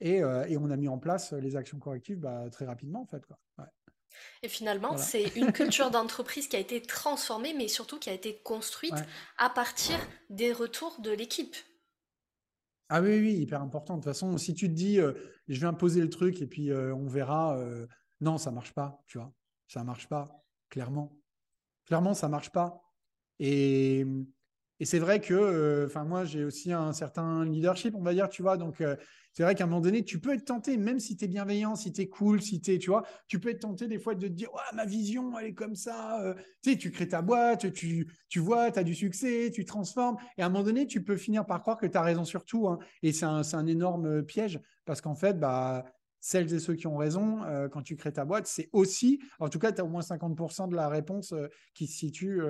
Et, on a mis en place les actions correctives bah, très rapidement, en fait. Quoi. Et finalement, c'est une culture d'entreprise qui a été transformée, mais surtout qui a été construite à partir des retours de l'équipe. Ah oui, oui, hyper important. De toute façon, si tu te dis, euh, je vais imposer le truc et puis euh, on verra, euh, non, ça marche pas, tu vois. Ça marche pas, clairement. Clairement, ça marche pas. Et, et c'est vrai que, enfin, moi, j'ai aussi un certain leadership, on va dire, tu vois. Donc, c'est vrai qu'à un moment donné, tu peux être tenté, même si tu es bienveillant, si tu es cool, si tu es, tu vois, tu peux être tenté des fois de te dire, ma vision, elle est comme ça. Euh. tu sais, tu crées ta boîte, tu, tu vois, tu as du succès, tu transformes. Et à un moment donné, tu peux finir par croire que tu as raison sur tout. Hein. Et c'est un, un, énorme euh, piège parce qu'en fait, bah, celles et ceux qui ont raison, euh, quand tu crées ta boîte, c'est aussi, en tout cas, tu as au moins 50% de la réponse qui se situe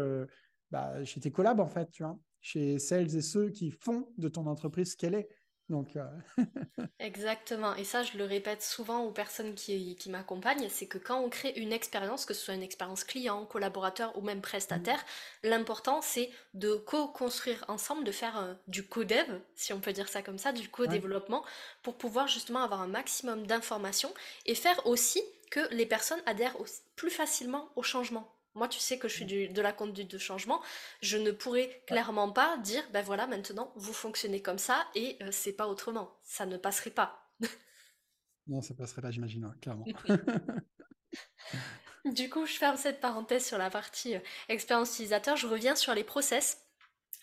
bah, chez tes collabs, en fait, tu vois, chez celles et ceux qui font de ton entreprise ce qu'elle est. Donc, euh, Exactement. Et ça, je le répète souvent aux personnes qui, qui m'accompagnent, c'est que quand on crée une expérience, que ce soit une expérience client, collaborateur ou même prestataire, mmh. l'important c'est de co-construire ensemble, de faire euh, du co-dev, si on peut dire ça comme ça, du co-développement, pour pouvoir justement avoir un maximum d'informations et faire aussi que les personnes adhèrent plus facilement au changement. Moi, tu sais que je suis de la conduite de changement. Je ne pourrais clairement pas dire, ben voilà, maintenant, vous fonctionnez comme ça et euh, c'est pas autrement. Ça ne passerait pas. non, ça passerait pas, j'imagine, clairement. du coup, je ferme cette parenthèse sur la partie euh, expérience utilisateur. Je reviens sur les process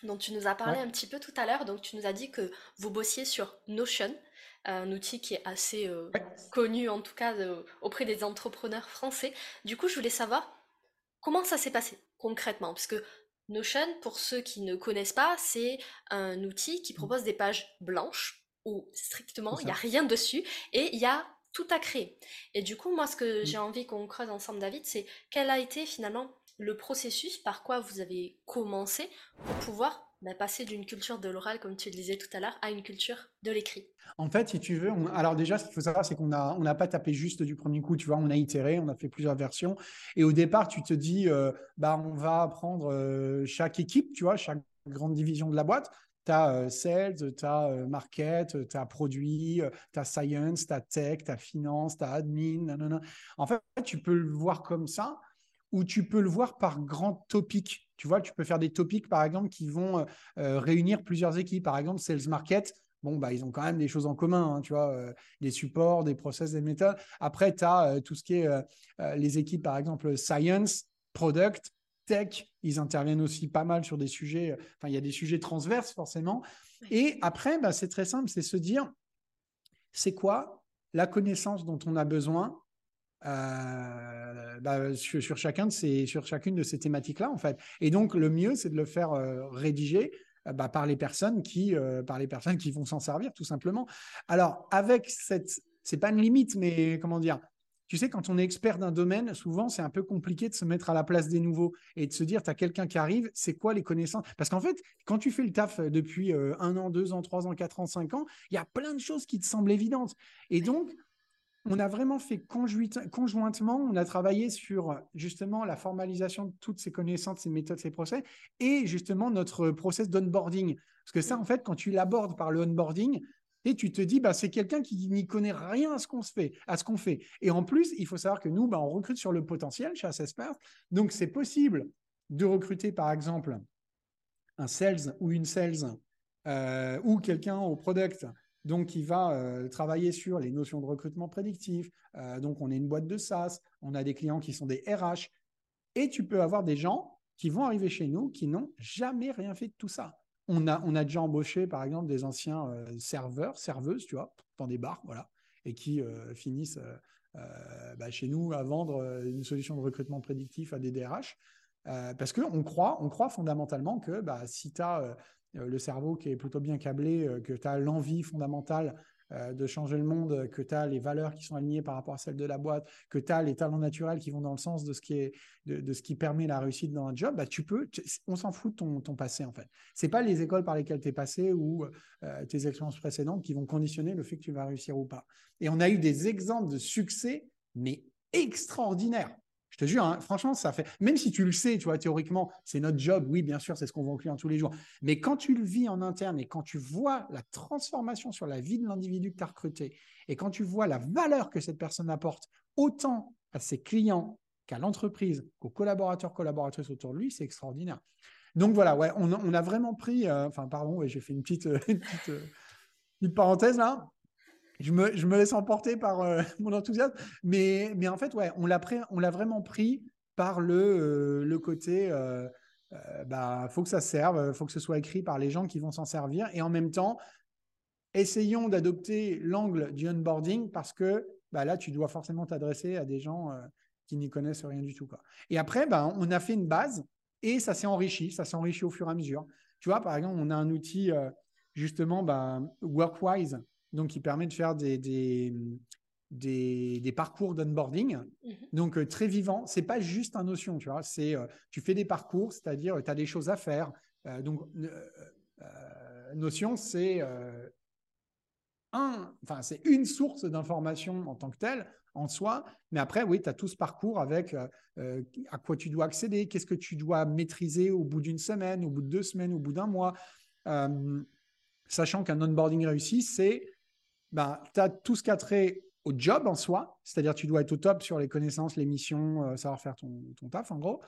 dont tu nous as parlé un petit peu tout à l'heure. Donc, tu nous as dit que vous bossiez sur Notion, un outil qui est assez euh, connu, en tout cas, auprès des entrepreneurs français. Du coup, je voulais savoir comment ça s'est passé concrètement? Parce que Notion, pour ceux qui ne connaissent pas, c'est un outil qui mmh. propose des pages blanches où strictement il n'y a rien dessus et il y a tout à créer. Et du coup, moi, ce que mmh. j'ai envie qu'on creuse ensemble, David, c'est quel a été finalement le processus par quoi vous avez commencé pour pouvoir bah, passer d'une culture de l'oral, comme tu le disais tout à l'heure, à une culture de l'écrit En fait, si tu veux, alors déjà, ce qu'il faut savoir, c'est qu'on n'a pas tapé juste du premier coup, tu vois, on a itéré, on a fait plusieurs versions. Et au départ, tu te dis, euh, bah, on va prendre euh, chaque équipe, tu vois, chaque grande division de la boîte. Tu as euh, sales, tu as market, tu as produit, tu as science, tu as tech, tu as finance, tu as admin. En fait, tu peux le voir comme ça ou tu peux le voir par grand topic. Tu vois, tu peux faire des topics, par exemple, qui vont euh, euh, réunir plusieurs équipes. Par exemple, Sales Market, bon, bah, ils ont quand même des choses en commun, hein, tu vois, euh, des supports, des process, des méthodes. Après, tu as tout ce qui est les équipes, par exemple, Science, Product, Tech. Ils interviennent aussi pas mal sur des sujets, enfin, il y a des sujets transverses, forcément. Et après, bah, c'est très simple, c'est se dire, c'est quoi la connaissance dont on a besoin euh, bah, sur, chacun de ces, sur chacune de ces thématiques-là, en fait. Et donc, le mieux, c'est de le faire euh, rédiger euh, bah, par, les personnes qui, par les personnes qui vont s'en servir, tout simplement. Alors, avec cette. C'est pas une limite, mais comment dire tu sais, quand on est expert d'un domaine, souvent, c'est un peu compliqué de se mettre à la place des nouveaux et de se dire, tu as quelqu'un qui arrive, c'est quoi les connaissances? Parce qu'en fait, quand tu fais le taf depuis un an, deux ans, trois ans, quatre ans, cinq ans, il y a plein de choses qui te semblent évidentes. Et donc, on a vraiment fait conjointement, on a travaillé sur justement la formalisation de toutes ces connaissances, ces méthodes, ces procès, et justement notre process d'onboarding. Parce que ça, en fait, quand tu l'abordes par le onboarding, et tu te dis, bah, c'est quelqu'un qui n'y connaît rien à ce qu'on fait, fait. Et en plus, il faut savoir que nous, bah, on recrute sur le potentiel chez Assessment. Donc, c'est possible de recruter, par exemple, un sales ou une sales euh, ou quelqu'un au product donc, il va euh, travailler sur les notions de recrutement prédictif. Euh, donc, on est une boîte de SaaS, on a des clients qui sont des RH. Et tu peux avoir des gens qui vont arriver chez nous qui n'ont jamais rien fait de tout ça. On a, on a déjà embauché, par exemple, des anciens euh, serveurs, serveuses, tu vois, dans des bars, voilà, et qui finissent bah, chez nous à vendre une solution de recrutement prédictif à des DRH. parce qu'on croit, on croit fondamentalement que bah, si tu as le cerveau qui est plutôt bien câblé, euh, que tu as l'envie fondamentale euh, de changer le monde, que tu as les valeurs qui sont alignées par rapport à celles de la boîte, que tu as les talents naturels qui vont dans le sens de ce qui, est, de, ce qui permet la réussite dans un job, bah, tu peux, on s'en fout de ton, passé en fait. Ce n'est pas les écoles par lesquelles tu es passé ou tes expériences précédentes qui vont conditionner le fait que tu vas réussir ou pas. Et on a eu des exemples de succès, mais extraordinaires. Je te jure, hein, franchement, ça fait. Même si tu le sais, tu vois, théoriquement, c'est notre job. Oui, bien sûr, c'est ce qu'on voit aux clients tous les jours. Mais quand tu le vis en interne et quand tu vois la transformation sur la vie de l'individu que tu as recruté et quand tu vois la valeur que cette personne apporte autant à ses clients qu'à l'entreprise, qu'aux collaborateurs, collaboratrices autour de lui, c'est extraordinaire. Donc voilà, on, a vraiment pris. Euh, enfin, pardon, j'ai fait une petite, euh, une parenthèse là je me, laisse emporter par euh, mon enthousiasme. Mais, en fait, ouais, on l'a, vraiment pris par le, euh, côté, euh, bah, faut que ça serve, faut que ce soit écrit par les gens qui vont s'en servir. Et en même temps, essayons d'adopter l'angle du onboarding parce que bah, là, tu dois forcément t'adresser à des gens qui n'y connaissent rien du tout. Et après, bah, on a fait une base et ça s'est enrichi, ça s'est enrichi au fur et à mesure. Tu vois, par exemple, on a un outil, justement, bah, Workwise, donc qui permet de faire des, des, des, parcours d'onboarding. Mhm. Donc, euh, très vivant. C'est pas juste un notion, tu vois. C'est, euh, tu fais des parcours, c'est-à-dire, tu as des choses à faire. Euh, donc, notion, c'est un, enfin, c'est une source d'information en tant que telle, en soi. Mais après, oui, tu as tout ce parcours avec à quoi tu dois accéder, qu'est-ce que tu dois maîtriser au bout d'une semaine, au bout de deux semaines, au bout d'un mois. sachant qu'un onboarding réussi, c'est bah, tu as tout ce qu'a trait au job en soi, c'est-à-dire tu dois être au top sur les connaissances, les missions, euh, savoir faire ton, ton taf en gros.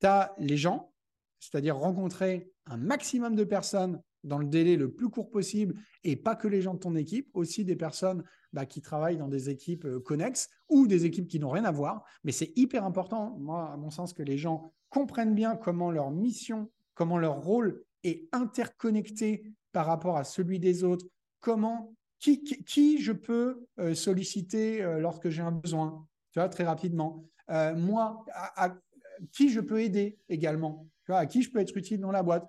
Tu as les gens, c'est-à-dire rencontrer un maximum de personnes dans le délai le plus court possible et pas que les gens de ton équipe, aussi des personnes bah, qui travaillent dans des équipes euh, connexes ou des équipes qui n'ont rien à voir. Mais c'est hyper important, moi, à mon sens, que les gens comprennent bien comment leur mission, comment leur rôle est interconnecté par rapport à celui des autres, comment, qui, je peux euh, solliciter euh, lorsque j'ai un besoin, tu vois, très rapidement. moi, à, qui je peux aider également, tu vois, à qui je peux être utile dans la boîte?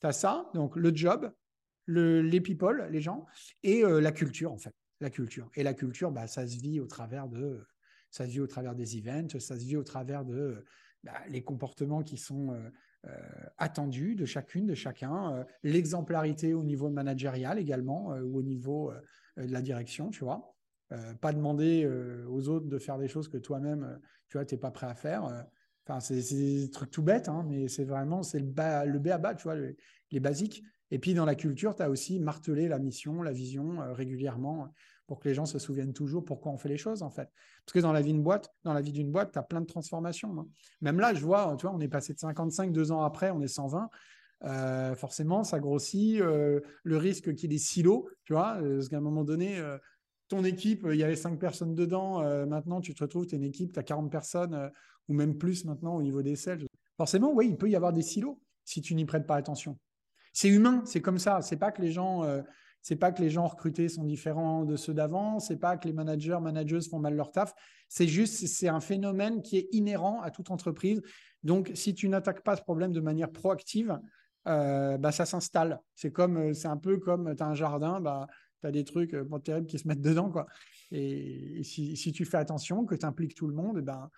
Tu as ça, donc le job, le, les people, les gens, et euh, la culture, en fait. La culture. Et la culture, bah, ça se vit au travers de. Ça se vit au travers des events, ça se vit au travers de bah, les comportements qui sont euh, euh, attendus de chacune, de chacun, l'exemplarité au niveau managérial également, ou au niveau de la direction, tu vois. pas demander aux autres de faire des choses que toi-même, tu vois, tu n'es pas prêt à faire c'est des trucs tout bêtes, hein, mais c'est vraiment c'est le, le B à bas, tu vois, les basiques. Et puis dans la culture, tu as aussi martelé la mission, la vision euh, régulièrement pour que les gens se souviennent toujours pourquoi on fait les choses en fait. Parce que dans la vie d'une boîte, dans la vie d'une boîte, tu as plein de transformations. Hein. Même là, je vois, tu vois, on est passé de 55 deux ans après, on est 120. Euh, forcément, ça grossit. Euh, le risque qu'il y ait des silos, tu vois, parce qu'à un moment donné, ton équipe, il y avait cinq personnes dedans. maintenant, tu te retrouves, tu es une équipe, tu as 40 personnes ou même plus maintenant au niveau des sales. Forcément, oui, il peut y avoir des silos si tu n'y prêtes pas attention. C'est humain, c'est comme ça. C'est pas que les gens, euh, c'est pas que les gens recrutés sont différents de ceux d'avant. C'est pas que les managers, managers font mal leur taf. C'est juste, c'est un phénomène qui est inhérent à toute entreprise. Donc, si tu n'attaques pas ce problème de manière proactive, euh, bah, ça s'installe. C'est comme, euh, c'est un peu comme tu as un jardin, bah, tu as des trucs terribles qui se mettent dedans. Quoi. Et, si, si, tu fais attention, que tu impliques tout le monde, eh ben,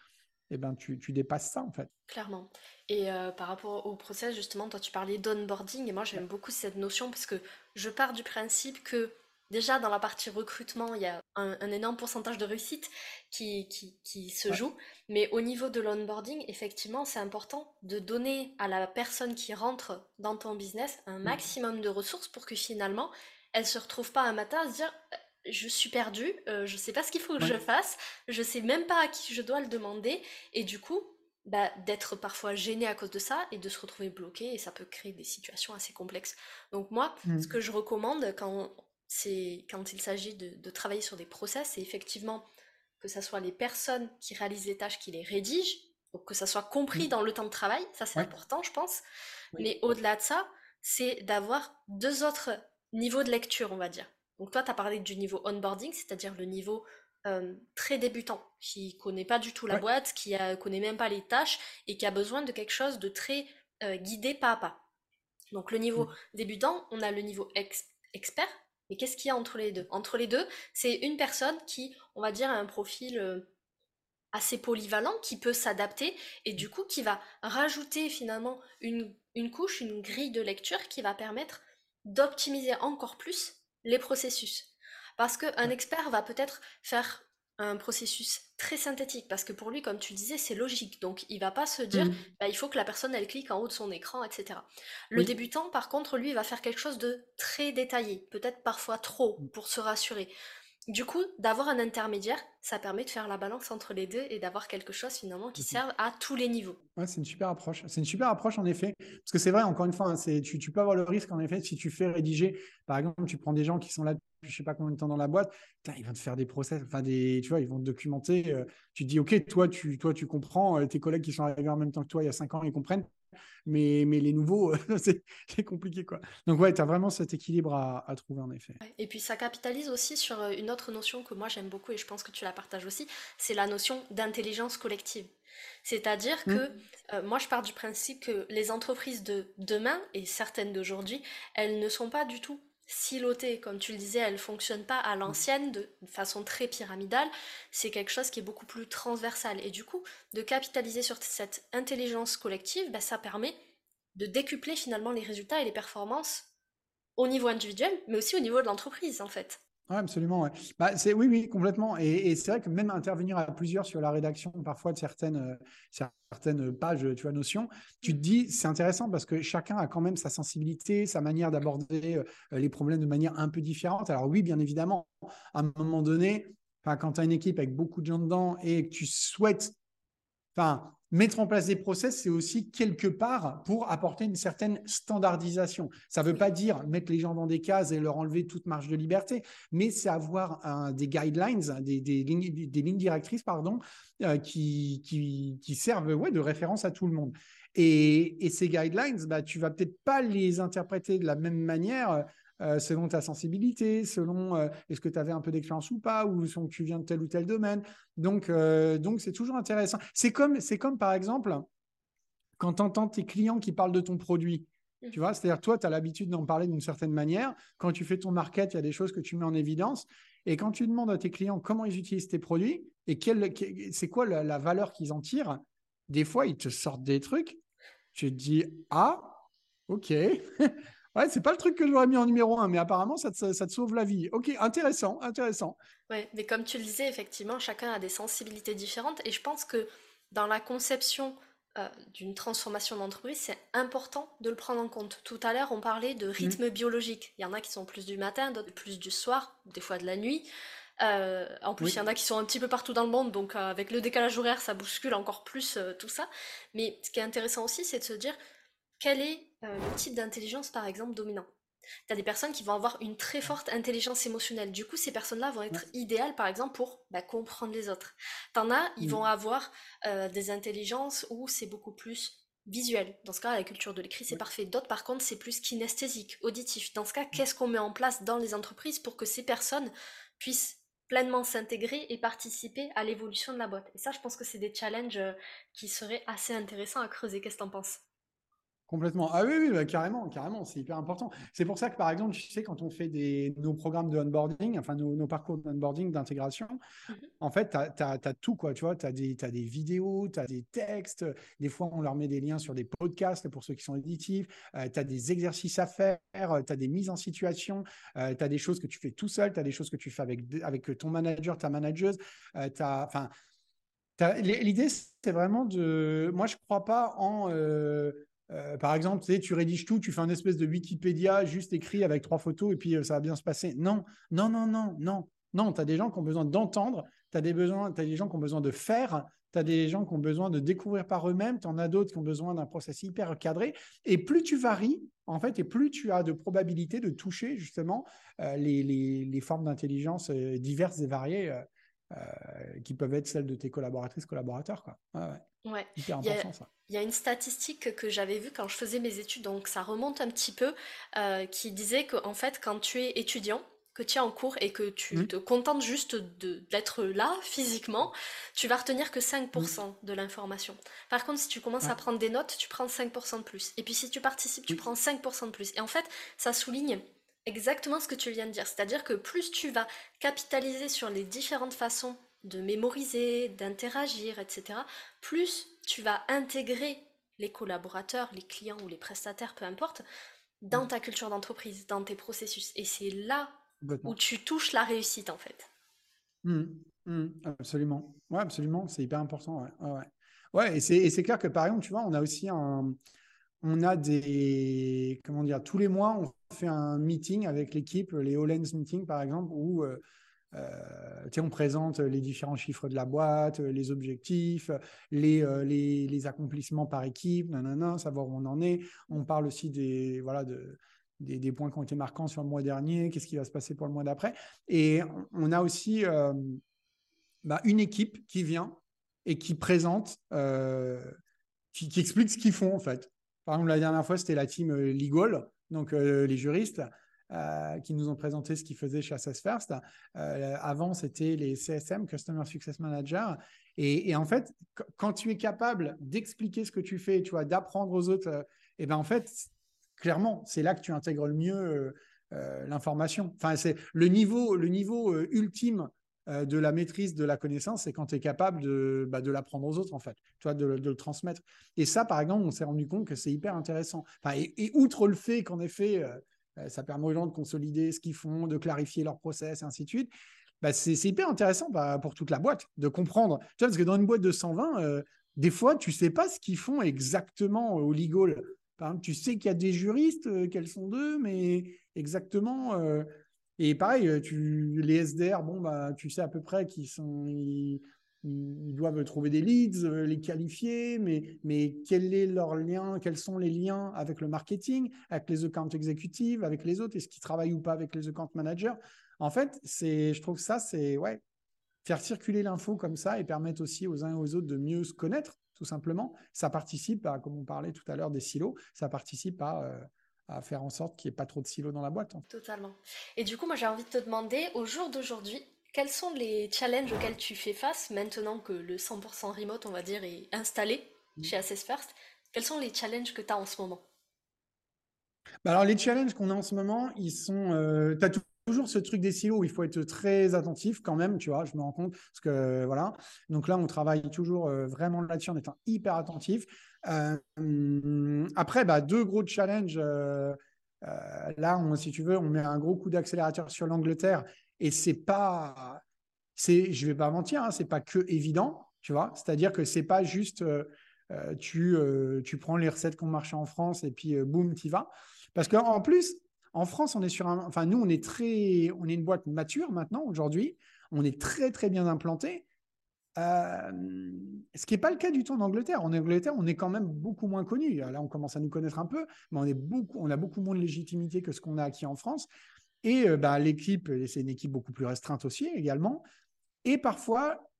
eh ben, tu, dépasses ça en fait. Clairement. Et euh, par rapport au process, justement, toi tu parlais d'onboarding et moi j'aime beaucoup cette notion parce que je pars du principe que déjà dans la partie recrutement, il y a un, énorme pourcentage de réussite qui, qui, se joue. Mais au niveau de l'onboarding, effectivement, c'est important de donner à la personne qui rentre dans ton business un mm. maximum de ressources pour que finalement, elle se retrouve pas un matin à se dire je suis perdue, euh, je sais pas ce qu'il faut que je fasse, je sais même pas à qui je dois le demander, et du coup, bah, d'être parfois gêné à cause de ça et de se retrouver bloqué, et ça peut créer des situations assez complexes. Donc moi, ce mmh. que je recommande quand, c'est, quand il s'agit de, travailler sur des process, c'est effectivement que ce soit les personnes qui réalisent les tâches qui les rédigent, donc que ça soit compris mmh. dans le temps de travail, ça c'est important je pense, mais au-delà de ça, c'est d'avoir deux autres niveaux de lecture, on va dire. Donc toi, tu as parlé du niveau onboarding, c'est-à-dire le niveau euh, très débutant, qui connaît pas du tout la boîte, qui ne connaît même pas les tâches et qui a besoin de quelque chose de très euh, guidé pas à pas. Donc le niveau mmh. débutant, on a le niveau expert, mais qu'est-ce qu'il y a entre les deux? Entre les deux, c'est une personne qui, on va dire, a un profil euh, assez polyvalent, qui peut s'adapter et du coup qui va rajouter finalement une, une couche, une grille de lecture qui va permettre d'optimiser encore plus les processus. Parce qu'un expert va peut-être faire un processus très synthétique, parce que pour lui, comme tu disais, c'est logique. Donc, il va pas se dire, mmh. bah, il faut que la personne, elle clique en haut de son écran, etc. Le débutant, par contre, lui, va faire quelque chose de très détaillé, peut-être parfois trop, mmh. pour se rassurer. Du coup, d'avoir un intermédiaire, ça permet de faire la balance entre les deux et d'avoir quelque chose finalement qui mmh serve à tous les niveaux. Ouais, c'est une super approche. C'est une super approche en effet. Parce que c'est vrai, encore une fois, hein, c'est, tu, tu, peux avoir le risque en effet, si tu fais rédiger, par exemple, tu prends des gens qui sont là depuis je sais pas combien de temps dans la boîte, ils vont te faire des process, enfin des, tu vois, ils vont te documenter. Euh, tu te dis, OK, toi, tu, toi, tu comprends, euh, tes collègues qui sont arrivés en même temps que toi il y a cinq ans, ils comprennent mais, mais les nouveaux, c'est compliqué. Quoi. Donc, ouais, tu as vraiment cet équilibre à, à, trouver en effet. Et puis, ça capitalise aussi sur euh, une autre notion que moi j'aime beaucoup et je pense que tu la partages aussi c'est la notion d'intelligence collective. C'est-à-dire mmh. que euh, moi je pars du principe que les entreprises de demain et certaines d'aujourd'hui, elles ne sont pas du tout silotée, comme tu le disais, elle fonctionne pas à l'ancienne de façon très pyramidale, c'est quelque chose qui est beaucoup plus transversal. Et du coup, de capitaliser sur cette intelligence collective, bah, ça permet de décupler finalement les résultats et les performances au niveau individuel, mais aussi au niveau de l'entreprise en fait. Oui, absolument. Bah, oui, oui, complètement. Et, c'est vrai que même intervenir à plusieurs sur la rédaction parfois de certaines, euh, certaines pages, tu vois, notions, tu te dis, c'est intéressant parce que chacun a quand même sa sensibilité, sa manière d'aborder euh, les problèmes de manière un peu différente. Alors oui, bien évidemment, à un moment donné, quand tu as une équipe avec beaucoup de gens dedans et que tu souhaites mettre en place des process, c'est aussi quelque part pour apporter une certaine standardisation. Ça ne veut pas dire mettre les gens dans des cases et leur enlever toute marge de liberté, mais c'est avoir des guidelines, des, lignes, directrices pardon, euh, qui, qui, servent ouais, de référence à tout le monde. Et, ces guidelines, bah, tu vas peut-être pas les interpréter de la même manière euh, selon ta sensibilité, selon euh, est-ce que tu avais un peu d'expérience ou pas, ou selon tu viens de tel ou tel domaine. Donc, euh, donc c'est toujours intéressant. C'est comme, c'est comme par exemple quand tu entends tes clients qui parlent de ton produit. Tu vois, c'est-à-dire toi, tu as l'habitude d'en parler d'une certaine manière. Quand tu fais ton market, il y a des choses que tu mets en évidence. Et quand tu demandes à tes clients comment ils utilisent tes produits et c'est quoi la, la valeur qu'ils en tirent, des fois, ils te sortent des trucs. Tu te dis, ah, ok. Ouais, c'est pas le truc que j'aurais mis en numéro un, mais apparemment, ça te, ça te sauve la vie. Ok, intéressant, intéressant. Ouais, mais comme tu le disais, effectivement, chacun a des sensibilités différentes. Et je pense que dans la conception euh, d'une transformation d'entreprise, c'est important de le prendre en compte. Tout à l'heure, on parlait de rythme mmh. biologique. Il y en a qui sont plus du matin, d'autres plus du soir, des fois de la nuit. Euh, en plus, il y en a qui sont un petit peu partout dans le monde, donc euh, avec le décalage horaire, ça bouscule encore plus tout ça. Mais ce qui est intéressant aussi, c'est de se dire quel est euh, le type d'intelligence, par exemple, dominant? Tu as des personnes qui vont avoir une très forte intelligence émotionnelle. Du coup, ces personnes-là vont être idéales, par exemple, pour bah, comprendre les autres. T'en as, ils vont avoir euh, des intelligences où c'est beaucoup plus visuel. Dans ce cas, la culture de l'écrit, c'est parfait. D'autres, par contre, c'est plus kinesthésique, auditif. Dans ce cas, qu'est-ce qu'on met en place dans les entreprises pour que ces personnes puissent pleinement s'intégrer et participer à l'évolution de la boîte? Et ça, je pense que c'est des challenges euh, qui seraient assez intéressants à creuser. Qu'est-ce que tu en penses? Complètement. Ah oui, oui bah, carrément, carrément, c'est hyper important. C'est pour ça que, par exemple, tu sais, quand on fait des, nos programmes de onboarding, enfin nos, parcours d'onboarding, d'intégration, mhm. en fait, tu as, tout, quoi. Tu vois, tu as, as, des vidéos, tu as des textes. Des fois, on leur met des liens sur des podcasts pour ceux qui sont éditifs. Euh, tu as des exercices à faire, tu as des mises en situation, euh, tu as des choses que tu fais tout seul, tu as des choses que tu fais avec, avec ton manager, ta manageuse. Euh, enfin, L'idée, c'est vraiment de. Moi, je ne crois pas en. Euh, par exemple, tu, rédiges tout, tu fais un espèce de Wikipédia juste écrit avec trois photos et puis euh, ça va bien se passer. Non, non, non, non, non. Non, tu as des gens qui ont besoin d'entendre, tu as, des gens qui ont besoin de faire, tu as des gens qui ont besoin de découvrir par eux-mêmes, tu en as d'autres qui ont besoin d'un process hyper cadré. Et plus tu varies, en fait, et plus tu as de probabilité de toucher justement euh, les, formes d'intelligence diverses et variées qui peuvent être celles de tes collaboratrices, collaborateurs. Quoi. Ouais, Hyper important ça. Il y a une statistique que j'avais vue quand je faisais mes études, donc ça remonte un petit peu, euh, qui disait qu'en fait, quand tu es étudiant, que tu es en cours et que tu mmh. te contentes juste d'être là physiquement, tu vas retenir que 5% mmh. de l'information. Par contre, si tu commences à prendre des notes, tu prends 5% de plus. Et puis si tu participes, tu prends 5% de plus. Et en fait, ça souligne exactement ce que tu viens de dire. C'est-à-dire que plus tu vas capitaliser sur les différentes façons de mémoriser, d'interagir, etc., plus tu vas intégrer les collaborateurs, les clients ou les prestataires, peu importe, dans ta culture d'entreprise, dans tes processus. Et c'est là où tu touches la réussite, en fait. Mmh, mmh, absolument. Ouais, absolument. C'est hyper important. Ouais, ouais. et c'est clair que, par exemple, tu vois, on a aussi un. On a des. Comment dire Tous les mois, on fait un meeting avec l'équipe, les Hollands Meeting, par exemple, où. Euh, euh, on présente les différents chiffres de la boîte, les objectifs, les, euh, accomplissements par équipe, savoir où on en est. On parle aussi des, voilà, de, des, points qui ont été marquants sur le mois dernier, qu'est-ce qui va se passer pour le mois d'après. Et on a aussi bah, une équipe qui vient et qui présente, qui, qui, explique ce qu'ils font en fait. Par exemple, la dernière fois, c'était la team Legal, donc les juristes. Euh, qui nous ont présenté ce qu'ils faisaient chez Assess First. Euh, avant, c'était les CSM, Customer Success Manager. Et, en fait, quand tu es capable d'expliquer ce que tu fais, tu d'apprendre aux autres, et euh, eh ben en fait, clairement, c'est là que tu intègres le mieux l'information. Enfin, c'est le niveau, le niveau ultime de la maîtrise de la connaissance, c'est quand tu es capable de, bah, de l'apprendre aux autres, en fait, de, le transmettre. Et ça, par exemple, on s'est rendu compte que c'est hyper intéressant. Et, outre le fait qu'en effet, euh, ça permet aux gens de consolider ce qu'ils font, de clarifier leur process, et ainsi de suite. Bah, c'est hyper intéressant bah, pour toute la boîte de comprendre. Tu vois, parce que dans une boîte de 120, euh, des fois, tu ne sais pas ce qu'ils font exactement au legal. Par tu sais qu'il y a des juristes, euh, sont deux, mais exactement Et pareil, tu, les SDR, bon, bah, tu sais à peu près qu'ils sont, ils, doivent trouver des leads, les qualifier, mais, mais quel est leur lien, quels sont les liens avec le marketing, avec les account exécutives, avec les autres, est-ce qu'ils travaillent ou pas avec les account managers? En fait, c'est, je trouve ça, c'est ouais, faire circuler l'info comme ça et permettre aussi aux uns et aux autres de mieux se connaître, tout simplement. Ça participe à, comme on parlait tout à l'heure des silos, ça participe à, euh, à faire en sorte qu'il n'y ait pas trop de silos dans la boîte. Totalement. Et du coup, moi j'ai envie de te demander, au jour d'aujourd'hui, quels sont les challenges auxquels tu fais face maintenant que le 100% remote, on va dire, est installé mmh. chez Assess First? Quels sont les challenges que tu as en ce moment? Bah alors les challenges qu'on a en ce moment, ils sont, euh, tu as toujours ce truc des silos il faut être très attentif quand même, tu vois, je me rends compte, parce que voilà. Donc là, on travaille toujours euh, vraiment là-dessus en étant hyper attentif. Euh, après, bah, deux gros challenges. Euh, là, si tu veux, on met un gros coup d'accélérateur sur l'Angleterre et c'est pas, c'est, je vais pas mentir, hein, c'est pas que évident, tu vois. C'est-à-dire que c'est pas juste tu, tu prends les recettes qu'on marchait en France et puis boum, y vas. Parce qu'en plus, en France, on est nous, on est très. On est une boîte mature maintenant, aujourd'hui. On est très, très bien implanté. Euh, ce qui n'est pas le cas du tout en Angleterre. En Angleterre, on est quand même beaucoup moins connu. Là, on commence à nous connaître un peu, mais on, est beaucoup, on a beaucoup moins de légitimité que ce qu'on a acquis en France. Et euh, bah, l'équipe, c'est une équipe beaucoup plus restreinte aussi également. Et parfois,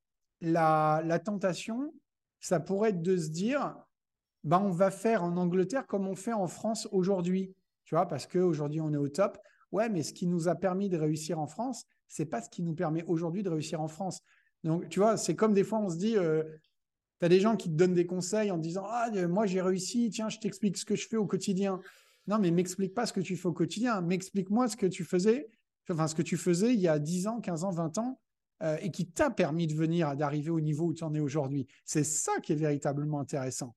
la, la tentation, ça pourrait être de se dire, bah, on va faire en Angleterre comme on fait en France aujourd'hui tu vois, parce qu'aujourd'hui, on est au top. Ouais, mais ce qui nous a permis de réussir en France, c'est pas ce qui nous permet aujourd'hui de réussir en France. Donc, tu vois, c'est comme des fois, on se dit, euh, tu as des gens qui te donnent des conseils en disant, ah, euh, moi, j'ai réussi, tiens, je t'explique ce que je fais au quotidien. Non, mais m'explique pas ce que tu fais au quotidien. M'explique-moi ce que tu faisais, enfin, ce que tu faisais il y a 10 ans, 15 ans, 20 ans, euh, et qui t'a permis de venir, d'arriver au niveau où tu en es aujourd'hui. C'est ça qui est véritablement intéressant.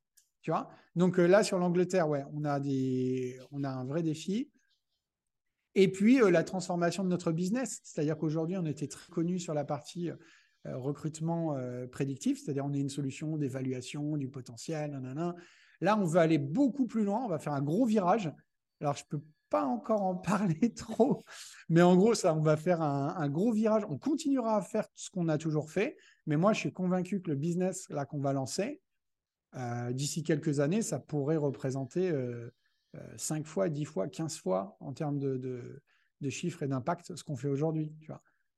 Donc euh, là, sur l'Angleterre, ouais, on a, on a un vrai défi. Et puis, euh, la transformation de notre business. C'est-à-dire qu'aujourd'hui, on était très connu sur la partie euh, recrutement prédictif, c'est-à-dire on est une solution d'évaluation du potentiel. Là, on veut aller beaucoup plus loin. On va faire un gros virage. Alors, je ne peux pas encore en parler trop, mais en gros, ça, on va faire un, un gros virage. On continuera à faire ce qu'on a toujours fait, mais moi, je suis convaincu que le business qu'on va lancer, d'ici quelques années, ça pourrait représenter 5 euh, euh, fois, 10 fois, 15 fois en termes de, chiffres et d'impact ce qu'on fait aujourd'hui.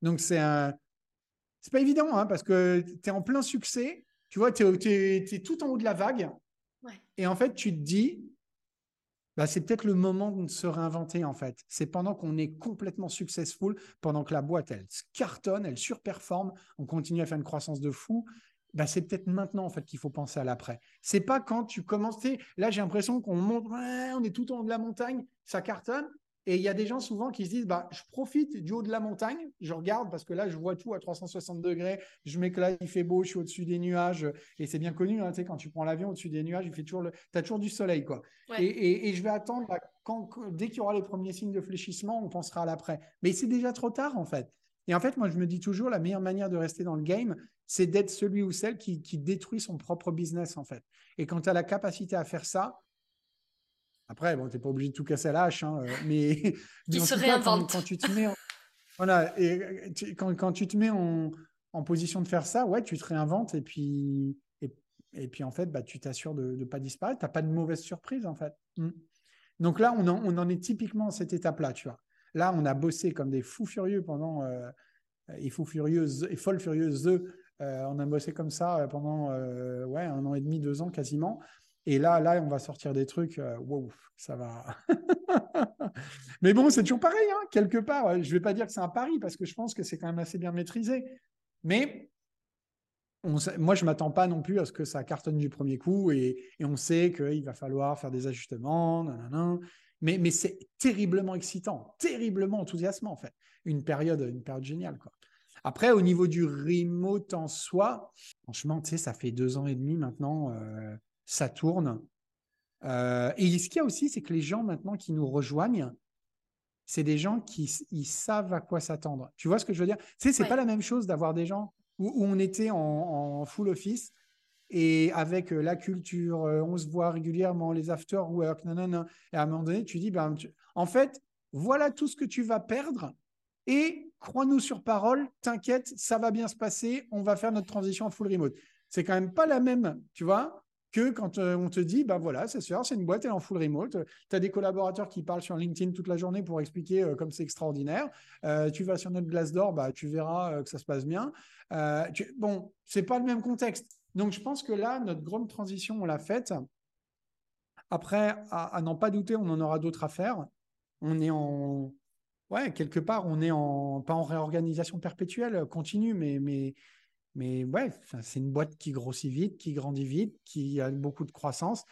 Donc, c'est un. C'est pas évident, hein, parce que tu es en plein succès, tu vois, tu es, tout en haut de la vague. Et en fait, tu te dis, bah, c'est peut-être le moment de se réinventer, en fait. C'est pendant qu'on est complètement successful, pendant que la boîte, elle cartonne, elle surperforme, on continue à faire une croissance de fou. Bah, c'est peut-être maintenant en fait qu'il faut penser à l'après. C'est pas quand tu commences. Là, j'ai l'impression qu'on monte, on est tout en haut de la montagne, ça cartonne. Et il y a des gens souvent qui se disent, bah, je profite du haut de la montagne, je regarde parce que là, je vois tout à 360 degrés, je m'éclate, il fait beau, je suis au-dessus des nuages. Et c'est bien connu, hein, quand tu prends l'avion au-dessus des nuages, il fait toujours le... tu as toujours du soleil. quoi. Et, je vais attendre, quand, dès qu'il y aura les premiers signes de fléchissement, on pensera à l'après. Mais c'est déjà trop tard, en fait. Et en fait, moi, je me dis toujours, la meilleure manière de rester dans le game, c'est d'être celui ou celle qui, détruit son propre business, en fait. Et quand tu as la capacité à faire ça, après, bon, tu n'es pas obligé de tout casser à la hache, hein, euh, mais, se réinvente. Quand, tu te mets en, voilà, et quand, tu te mets en, position de faire ça, ouais, tu te réinventes et puis, et, puis en fait, bah, tu t'assures de ne pas disparaître. Tu n'as pas de mauvaise surprise, en fait. Hmm. Donc là, on en, on en est typiquement à cette étape-là, tu vois. Là, on a bossé comme des fous furieux pendant, euh, et fous furieuses, et folles furieuses, euh, on a bossé comme ça euh, pendant euh, ouais, un an et demi, deux ans quasiment. Et là, là, on va sortir des trucs, wow, ça va. Mais bon, c'est toujours pareil, hein, quelque part. Je ne vais pas dire que c'est un pari parce que je pense que c'est quand même assez bien maîtrisé. Mais moi, je ne m'attends pas non plus à ce que ça cartonne du premier coup et on sait qu'il va falloir faire des ajustements. Mais, mais c'est terriblement excitant, terriblement enthousiasmant en fait. Une période, une période géniale. Quoi. Après, au niveau du remote en soi, franchement, tu sais, ça fait deux ans et demi maintenant, euh, ça tourne. Euh, et ce qu'il y a aussi, c'est que les gens maintenant qui nous rejoignent, c'est des gens qui ils savent à quoi s'attendre. Tu vois ce que je veux dire? Tu sais, c'est pas la même chose d'avoir des gens où, on était en, full office et avec euh, la culture, on se voit régulièrement, les after work, nanana. Et à un moment donné, tu dis, ben, en fait, voilà tout ce que tu vas perdre Et crois-nous sur parole, t'inquiète, ça va bien se passer, on va faire notre transition en full remote. C'est quand même pas la même, tu vois, que quand euh, on te dit, bah voilà, c'est sûr, c'est une boîte, elle est en full remote. Tu as des collaborateurs qui parlent sur LinkedIn toute la journée pour expliquer euh, comme c'est extraordinaire. Euh, tu vas sur notre glace d'or, bah, tu verras que ça se passe bien. Tu... Bon, c'est pas le même contexte. Donc, je pense que là, notre grande transition, on l'a faite. Après, à, n'en pas douter, on en aura d'autres à faire. On est en, ouais, quelque part, on est en, pas en réorganisation perpétuelle, continue, mais, mais, mais ouais, c'est une boîte qui grossit vite, qui grandit vite, qui a beaucoup de croissance.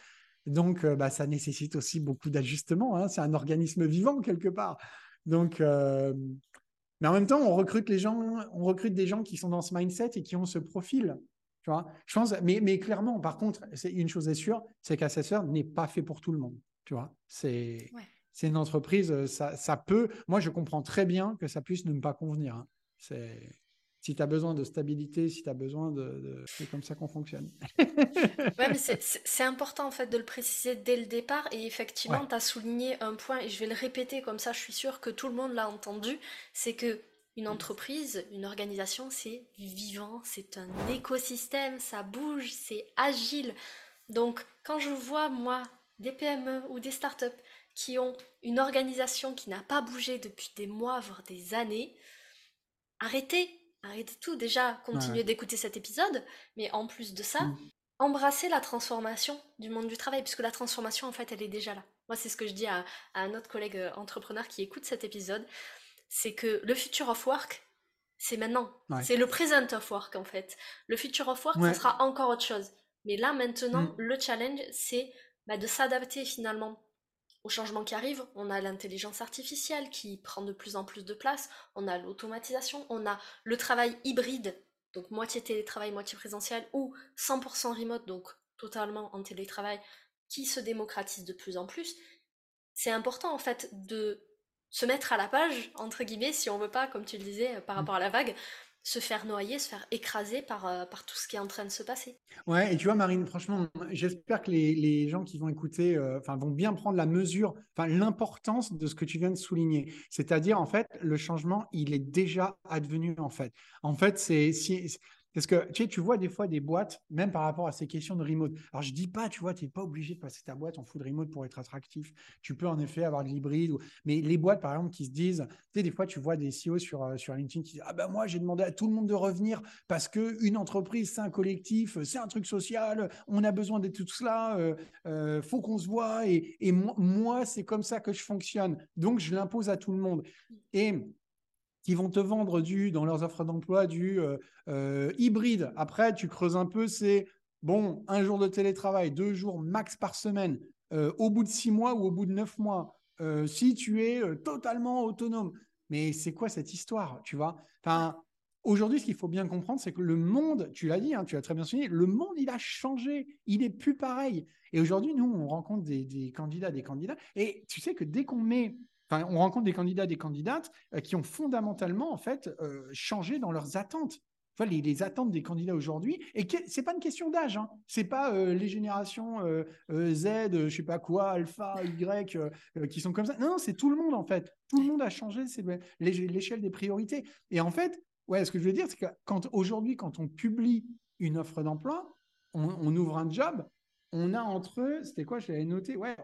Donc, euh, bah, ça nécessite aussi beaucoup d'ajustements. Hein. C'est un organisme vivant quelque part. Donc, euh, mais en même temps, on recrute les gens, on recrute des gens qui sont dans ce mindset et qui ont ce profil. Tu vois je pense, mais, mais clairement, par contre, c'est une chose est sûre, c'est qu'Assesseur n'est pas fait pour tout le monde. Tu vois, c'est c'est une entreprise, euh, ça, ça, peut. Moi, je comprends très bien que ça puisse ne pas convenir. Hein. C'est si tu as besoin de stabilité, si tu as besoin de. C'est comme ça qu'on fonctionne. ouais, mais c'est important en fait de le préciser dès le départ. Et effectivement, tu as souligné un point, et je vais le répéter comme ça, je suis sûre que tout le monde l'a entendu c'est que une entreprise, une organisation, c'est vivant, c'est un écosystème, ça bouge, c'est agile. Donc, quand je vois, moi, des PME ou des startups qui ont une organisation qui n'a pas bougé depuis des mois, voire des années, arrêtez, arrêtez tout. Déjà, continuez d'écouter cet épisode, mais en plus de ça, mm. embrassez la transformation du monde du travail, puisque la transformation, en fait, elle est déjà là. Moi, c'est ce que je dis à, un autre collègue euh, entrepreneur qui écoute cet épisode, c'est que le future of work, c'est maintenant. C'est le present of work, en fait. Le future of work, ça sera encore autre chose. Mais là, maintenant, mm. le challenge, c'est bah, de s'adapter finalement au changement qui arrive, on a l'intelligence artificielle qui prend de plus en plus de place, on a l'automatisation, on a le travail hybride, donc moitié télétravail, moitié présentiel, ou 100% remote, donc totalement en télétravail, qui se démocratise de plus en plus. C'est important en fait de se mettre à la page, entre guillemets, si on veut pas, comme tu le disais, par mmh. rapport à la vague, se faire noyer, se faire écraser par, euh, par tout ce qui est en train de se passer. Ouais, et tu vois, Marine, franchement, j'espère que les, les, gens qui vont écouter euh, vont bien prendre la mesure, enfin l'importance de ce que tu viens de souligner. C'est-à-dire, en fait, le changement, il est déjà advenu, en fait. En fait, c'est si, parce que tu, vois des fois des boîtes, même par rapport à ces questions de remote. Alors, je dis pas, tu vois, tu n'es pas obligé de passer ta boîte en full remote pour être attractif. Tu peux en effet avoir de l'hybride. Mais les boîtes, par exemple, qui se disent, tu sais, des fois, tu vois des CEO sur, euh, sur LinkedIn qui disent Ah ben moi, j'ai demandé à tout le monde de revenir parce qu'une entreprise, c'est un collectif, c'est un truc social, on a besoin de tout cela, faut qu'on se voit. Et, et moi, moi c'est comme ça que je fonctionne. Donc, je l'impose à tout le monde. Et qui vont te vendre du, dans leurs offres d'emploi du euh, euh, hybride. Après, tu creuses un peu, c'est bon, un jour de télétravail, deux jours max par semaine, euh, au bout de six mois ou au bout de neuf mois, si tu es totalement autonome. Mais c'est quoi cette histoire, tu vois? Enfin, aujourd'hui, ce qu'il faut bien comprendre, c'est que le monde, tu l'as dit, hein, tu as très bien souligné, le monde, il a changé, il est plus pareil. Et aujourd'hui, nous, on rencontre des, des candidats, des candidats, et tu sais que dès qu'on met on rencontre des candidats, des candidates euh, qui ont fondamentalement en fait euh, changé dans leurs attentes. les, attentes des candidats aujourd'hui, et c'est pas une question d'âge, hein. c'est pas euh, les générations Z, je sais pas quoi, Alpha, Y, qui sont comme ça. Non, c'est tout le monde en fait. Tout le monde a changé, c'est l'échelle des priorités. Et en fait, ouais, ce que je veux dire, c'est que quand aujourd'hui, quand on publie une offre d'emploi, on, on, ouvre un job, on a entre eux, c'était quoi, je l'avais noté, ouais,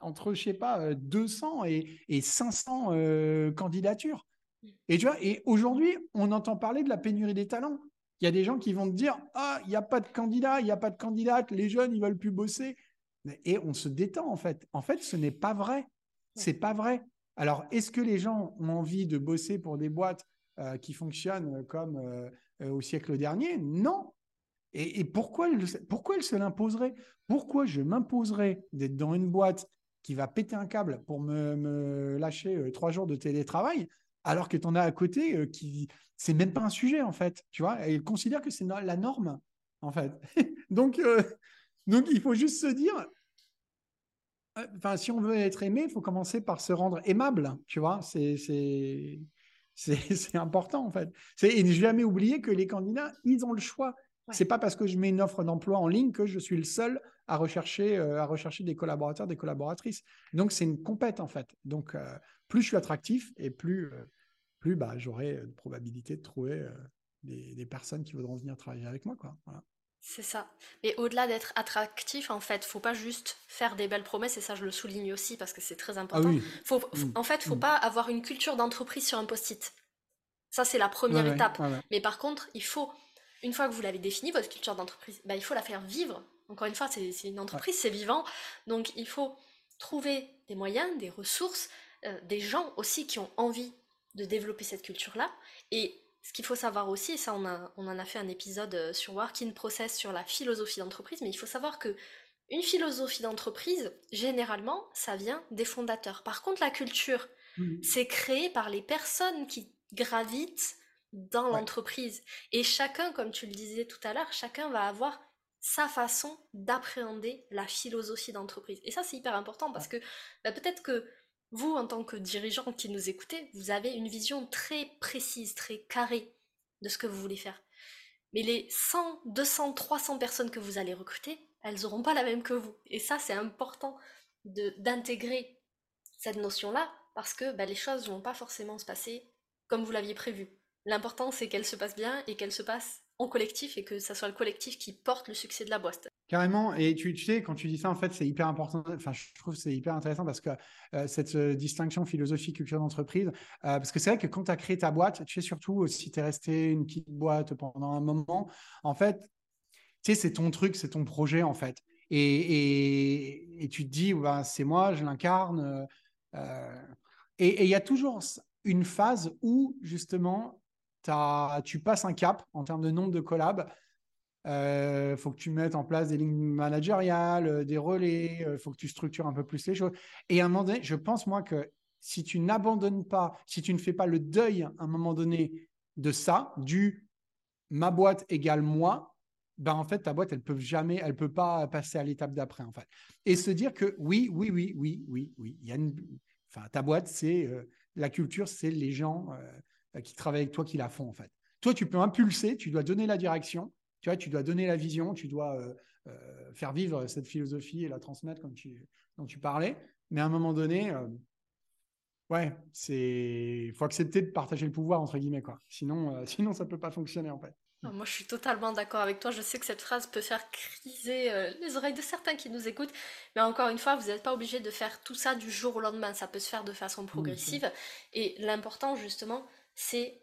entre, je sais pas, 200 euh, et, 500 euh, candidatures. Et tu vois, et aujourd'hui, on entend parler de la pénurie des talents. Il y a des gens qui vont te dire Ah, il n'y a pas de candidat, il n'y a pas de candidate, les jeunes, ils veulent plus bosser. Et on se détend, en fait. En fait, ce n'est pas vrai. C'est pas vrai. Alors, est-ce que les gens ont envie de bosser pour des boîtes euh, qui fonctionnent comme au siècle dernier? Non. Et, pourquoi, pourquoi elle se l'imposerait? Pourquoi je m'imposerais d'être dans une boîte qui va péter un câble pour me, lâcher euh, trois jours de télétravail, alors que tu en as à côté euh, qui c'est même pas un sujet en fait, tu vois, et il considère que c'est la norme en fait. donc, euh, donc il faut juste se dire, enfin si on veut être aimé, il faut commencer par se rendre aimable, tu vois, c'est c'est important en fait. Et ne jamais oublier que les candidats, ils ont le choix. C'est pas parce que je mets une offre d'emploi en ligne que je suis le seul à rechercher, euh, à rechercher des collaborateurs, des collaboratrices. Donc, c'est une compète, en fait. Donc, euh, plus je suis attractif et plus, euh, plus bah, j'aurai de probabilité de trouver des, personnes qui voudront venir travailler avec moi. Quoi. C'est ça. Et au-delà d'être attractif, en fait, faut pas juste faire des belles promesses, et ça je le souligne aussi parce que c'est très important. Ah faut, mmh. En fait, faut mmh. pas avoir une culture d'entreprise sur un post-it. Ça, c'est la première étape. Mais par contre, il faut, une fois que vous l'avez défini, votre culture d'entreprise, bah, il faut la faire vivre. Encore une fois, c'est une entreprise, c'est vivant. Donc, il faut trouver des moyens, des ressources, euh, des gens aussi qui ont envie de développer cette culture-là. Et ce qu'il faut savoir aussi, et ça on, on en a fait un épisode euh, sur Working Process sur la philosophie d'entreprise, mais il faut savoir que une philosophie d'entreprise, généralement, ça vient des fondateurs. Par contre, la culture, mmh. c'est créé par les personnes qui gravitent dans l'entreprise. Et chacun, comme tu le disais tout à l'heure, chacun va avoir sa façon d'appréhender la philosophie d'entreprise. Et ça, c'est hyper important parce que bah, peut-être que vous, en tant que dirigeant qui nous écoutez, vous avez une vision très précise, très carrée de ce que vous voulez faire. Mais les 100, 200, 300 personnes que vous allez recruter, elles n'auront pas la même que vous. Et ça, c'est important d'intégrer cette notion-là parce que bah, les choses ne vont pas forcément se passer comme vous l'aviez prévu. L'important, c'est qu'elles se passent bien et qu'elles se passent en collectif et que ça soit le collectif qui porte le succès de la boîte. Carrément. Et tu, sais, quand tu dis ça, en fait, c'est hyper important. Enfin, je trouve c'est hyper intéressant parce que euh, cette euh, distinction philosophie, culture d'entreprise, euh, parce que c'est vrai que quand tu as créé ta boîte, tu sais, surtout si tu es resté une petite boîte pendant un moment, en fait, tu sais, c'est ton truc, c'est ton projet, en fait. Et, et, tu te dis, bah, c'est moi, je l'incarne. et il y a toujours une phase où, justement, tu passes un cap en termes de nombre de collabs. Il euh, faut que tu mettes en place des lignes managériales, euh, des relais, il euh, faut que tu structures un peu plus les choses. Et à un moment donné, je pense moi que si tu n'abandonnes pas, si tu ne fais pas le deuil à un moment donné de ça, du ma boîte égale moi, ben en fait ta boîte elle peut jamais, elle peut pas passer à l'étape d'après en fait. Et se dire que oui, oui, oui, oui, oui, oui, y a une, enfin ta boîte c'est la culture, c'est les gens qui travaillent avec toi qui la font en fait. Toi, tu peux impulser, tu dois donner la direction, tu vois, tu dois donner la vision, tu dois euh, euh, faire vivre cette philosophie et la transmettre comme tu, dont tu parlais. Mais à un moment donné, ouais, c'est faut accepter de partager le pouvoir entre guillemets quoi. Sinon, sinon ça peut pas fonctionner en fait. Moi, je suis totalement d'accord avec toi. Je sais que cette phrase peut faire criser les oreilles de certains qui nous écoutent. Mais encore une fois, vous n'êtes pas obligé de faire tout ça du jour au lendemain. Ça peut se faire de façon progressive. et l'important, justement, c'est,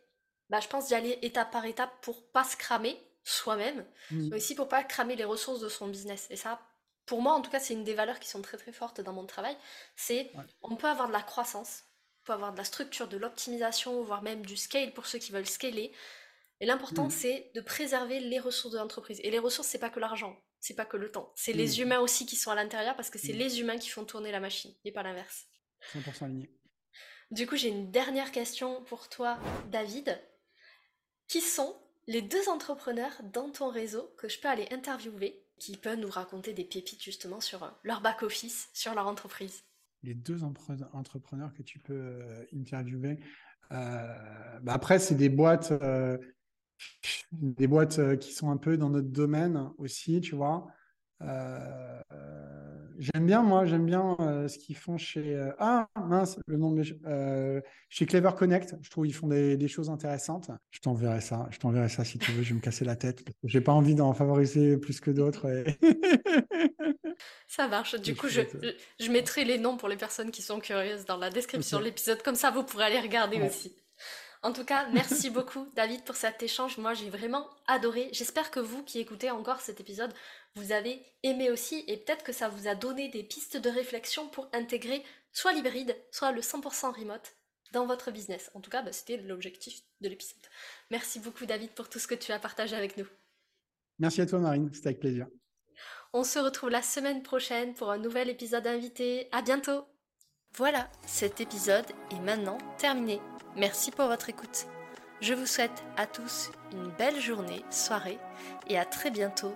bah, je pense, d'y aller étape par étape pour pas se cramer soi-même, mais aussi pour pas cramer les ressources de son business. Et ça, pour moi, en tout cas, c'est une des valeurs qui sont très très fortes dans mon travail. C'est, on peut avoir de la croissance, on peut avoir de la structure, de l'optimisation, voire même du scale pour ceux qui veulent scaler. Et l'important, c'est de préserver les ressources de l'entreprise. Et les ressources, c'est pas que l'argent, c'est pas que le temps. C'est les humains aussi qui sont à l'intérieur parce que c'est les humains qui font tourner la machine et pas l'inverse. 100% aligné. Du coup, j'ai une dernière question pour toi, David. Qui sont les deux entrepreneurs dans ton réseau que je peux aller interviewer, qui peuvent nous raconter des pépites justement sur euh, leur back-office, sur leur entreprise? Les deux entrepreneurs que tu peux euh, interviewer. Euh, bah après, c'est des boîtes, des boîtes qui sont un peu dans notre domaine aussi, tu vois. J'aime bien, moi, j'aime bien euh, ce qu'ils font chez. Euh, ah, mince, le nom de. chez Clever Connect. Je trouve qu'ils font des, choses intéressantes. Je t'enverrai ça. Je t'enverrai ça si tu veux. Je vais me casser la tête. J'ai pas envie d'en favoriser plus que d'autres. Ça marche. Du coup, je, je, mettrai les noms pour les personnes qui sont curieuses dans la description de l'épisode. Comme ça, vous pourrez aller regarder aussi. En tout cas, merci beaucoup David pour cet échange. Moi, j'ai vraiment adoré. J'espère que vous qui écoutez encore cet épisode, vous avez aimé aussi et peut-être que ça vous a donné des pistes de réflexion pour intégrer soit l'hybride, soit le 100% remote dans votre business. En tout cas, bah, c'était l'objectif de l'épisode. Merci beaucoup David pour tout ce que tu as partagé avec nous. Merci à toi Marine, c'était avec plaisir. On se retrouve la semaine prochaine pour un nouvel épisode invité. À bientôt. Voilà, cet épisode est maintenant terminé. Merci pour votre écoute. Je vous souhaite à tous une belle journée, soirée et à très bientôt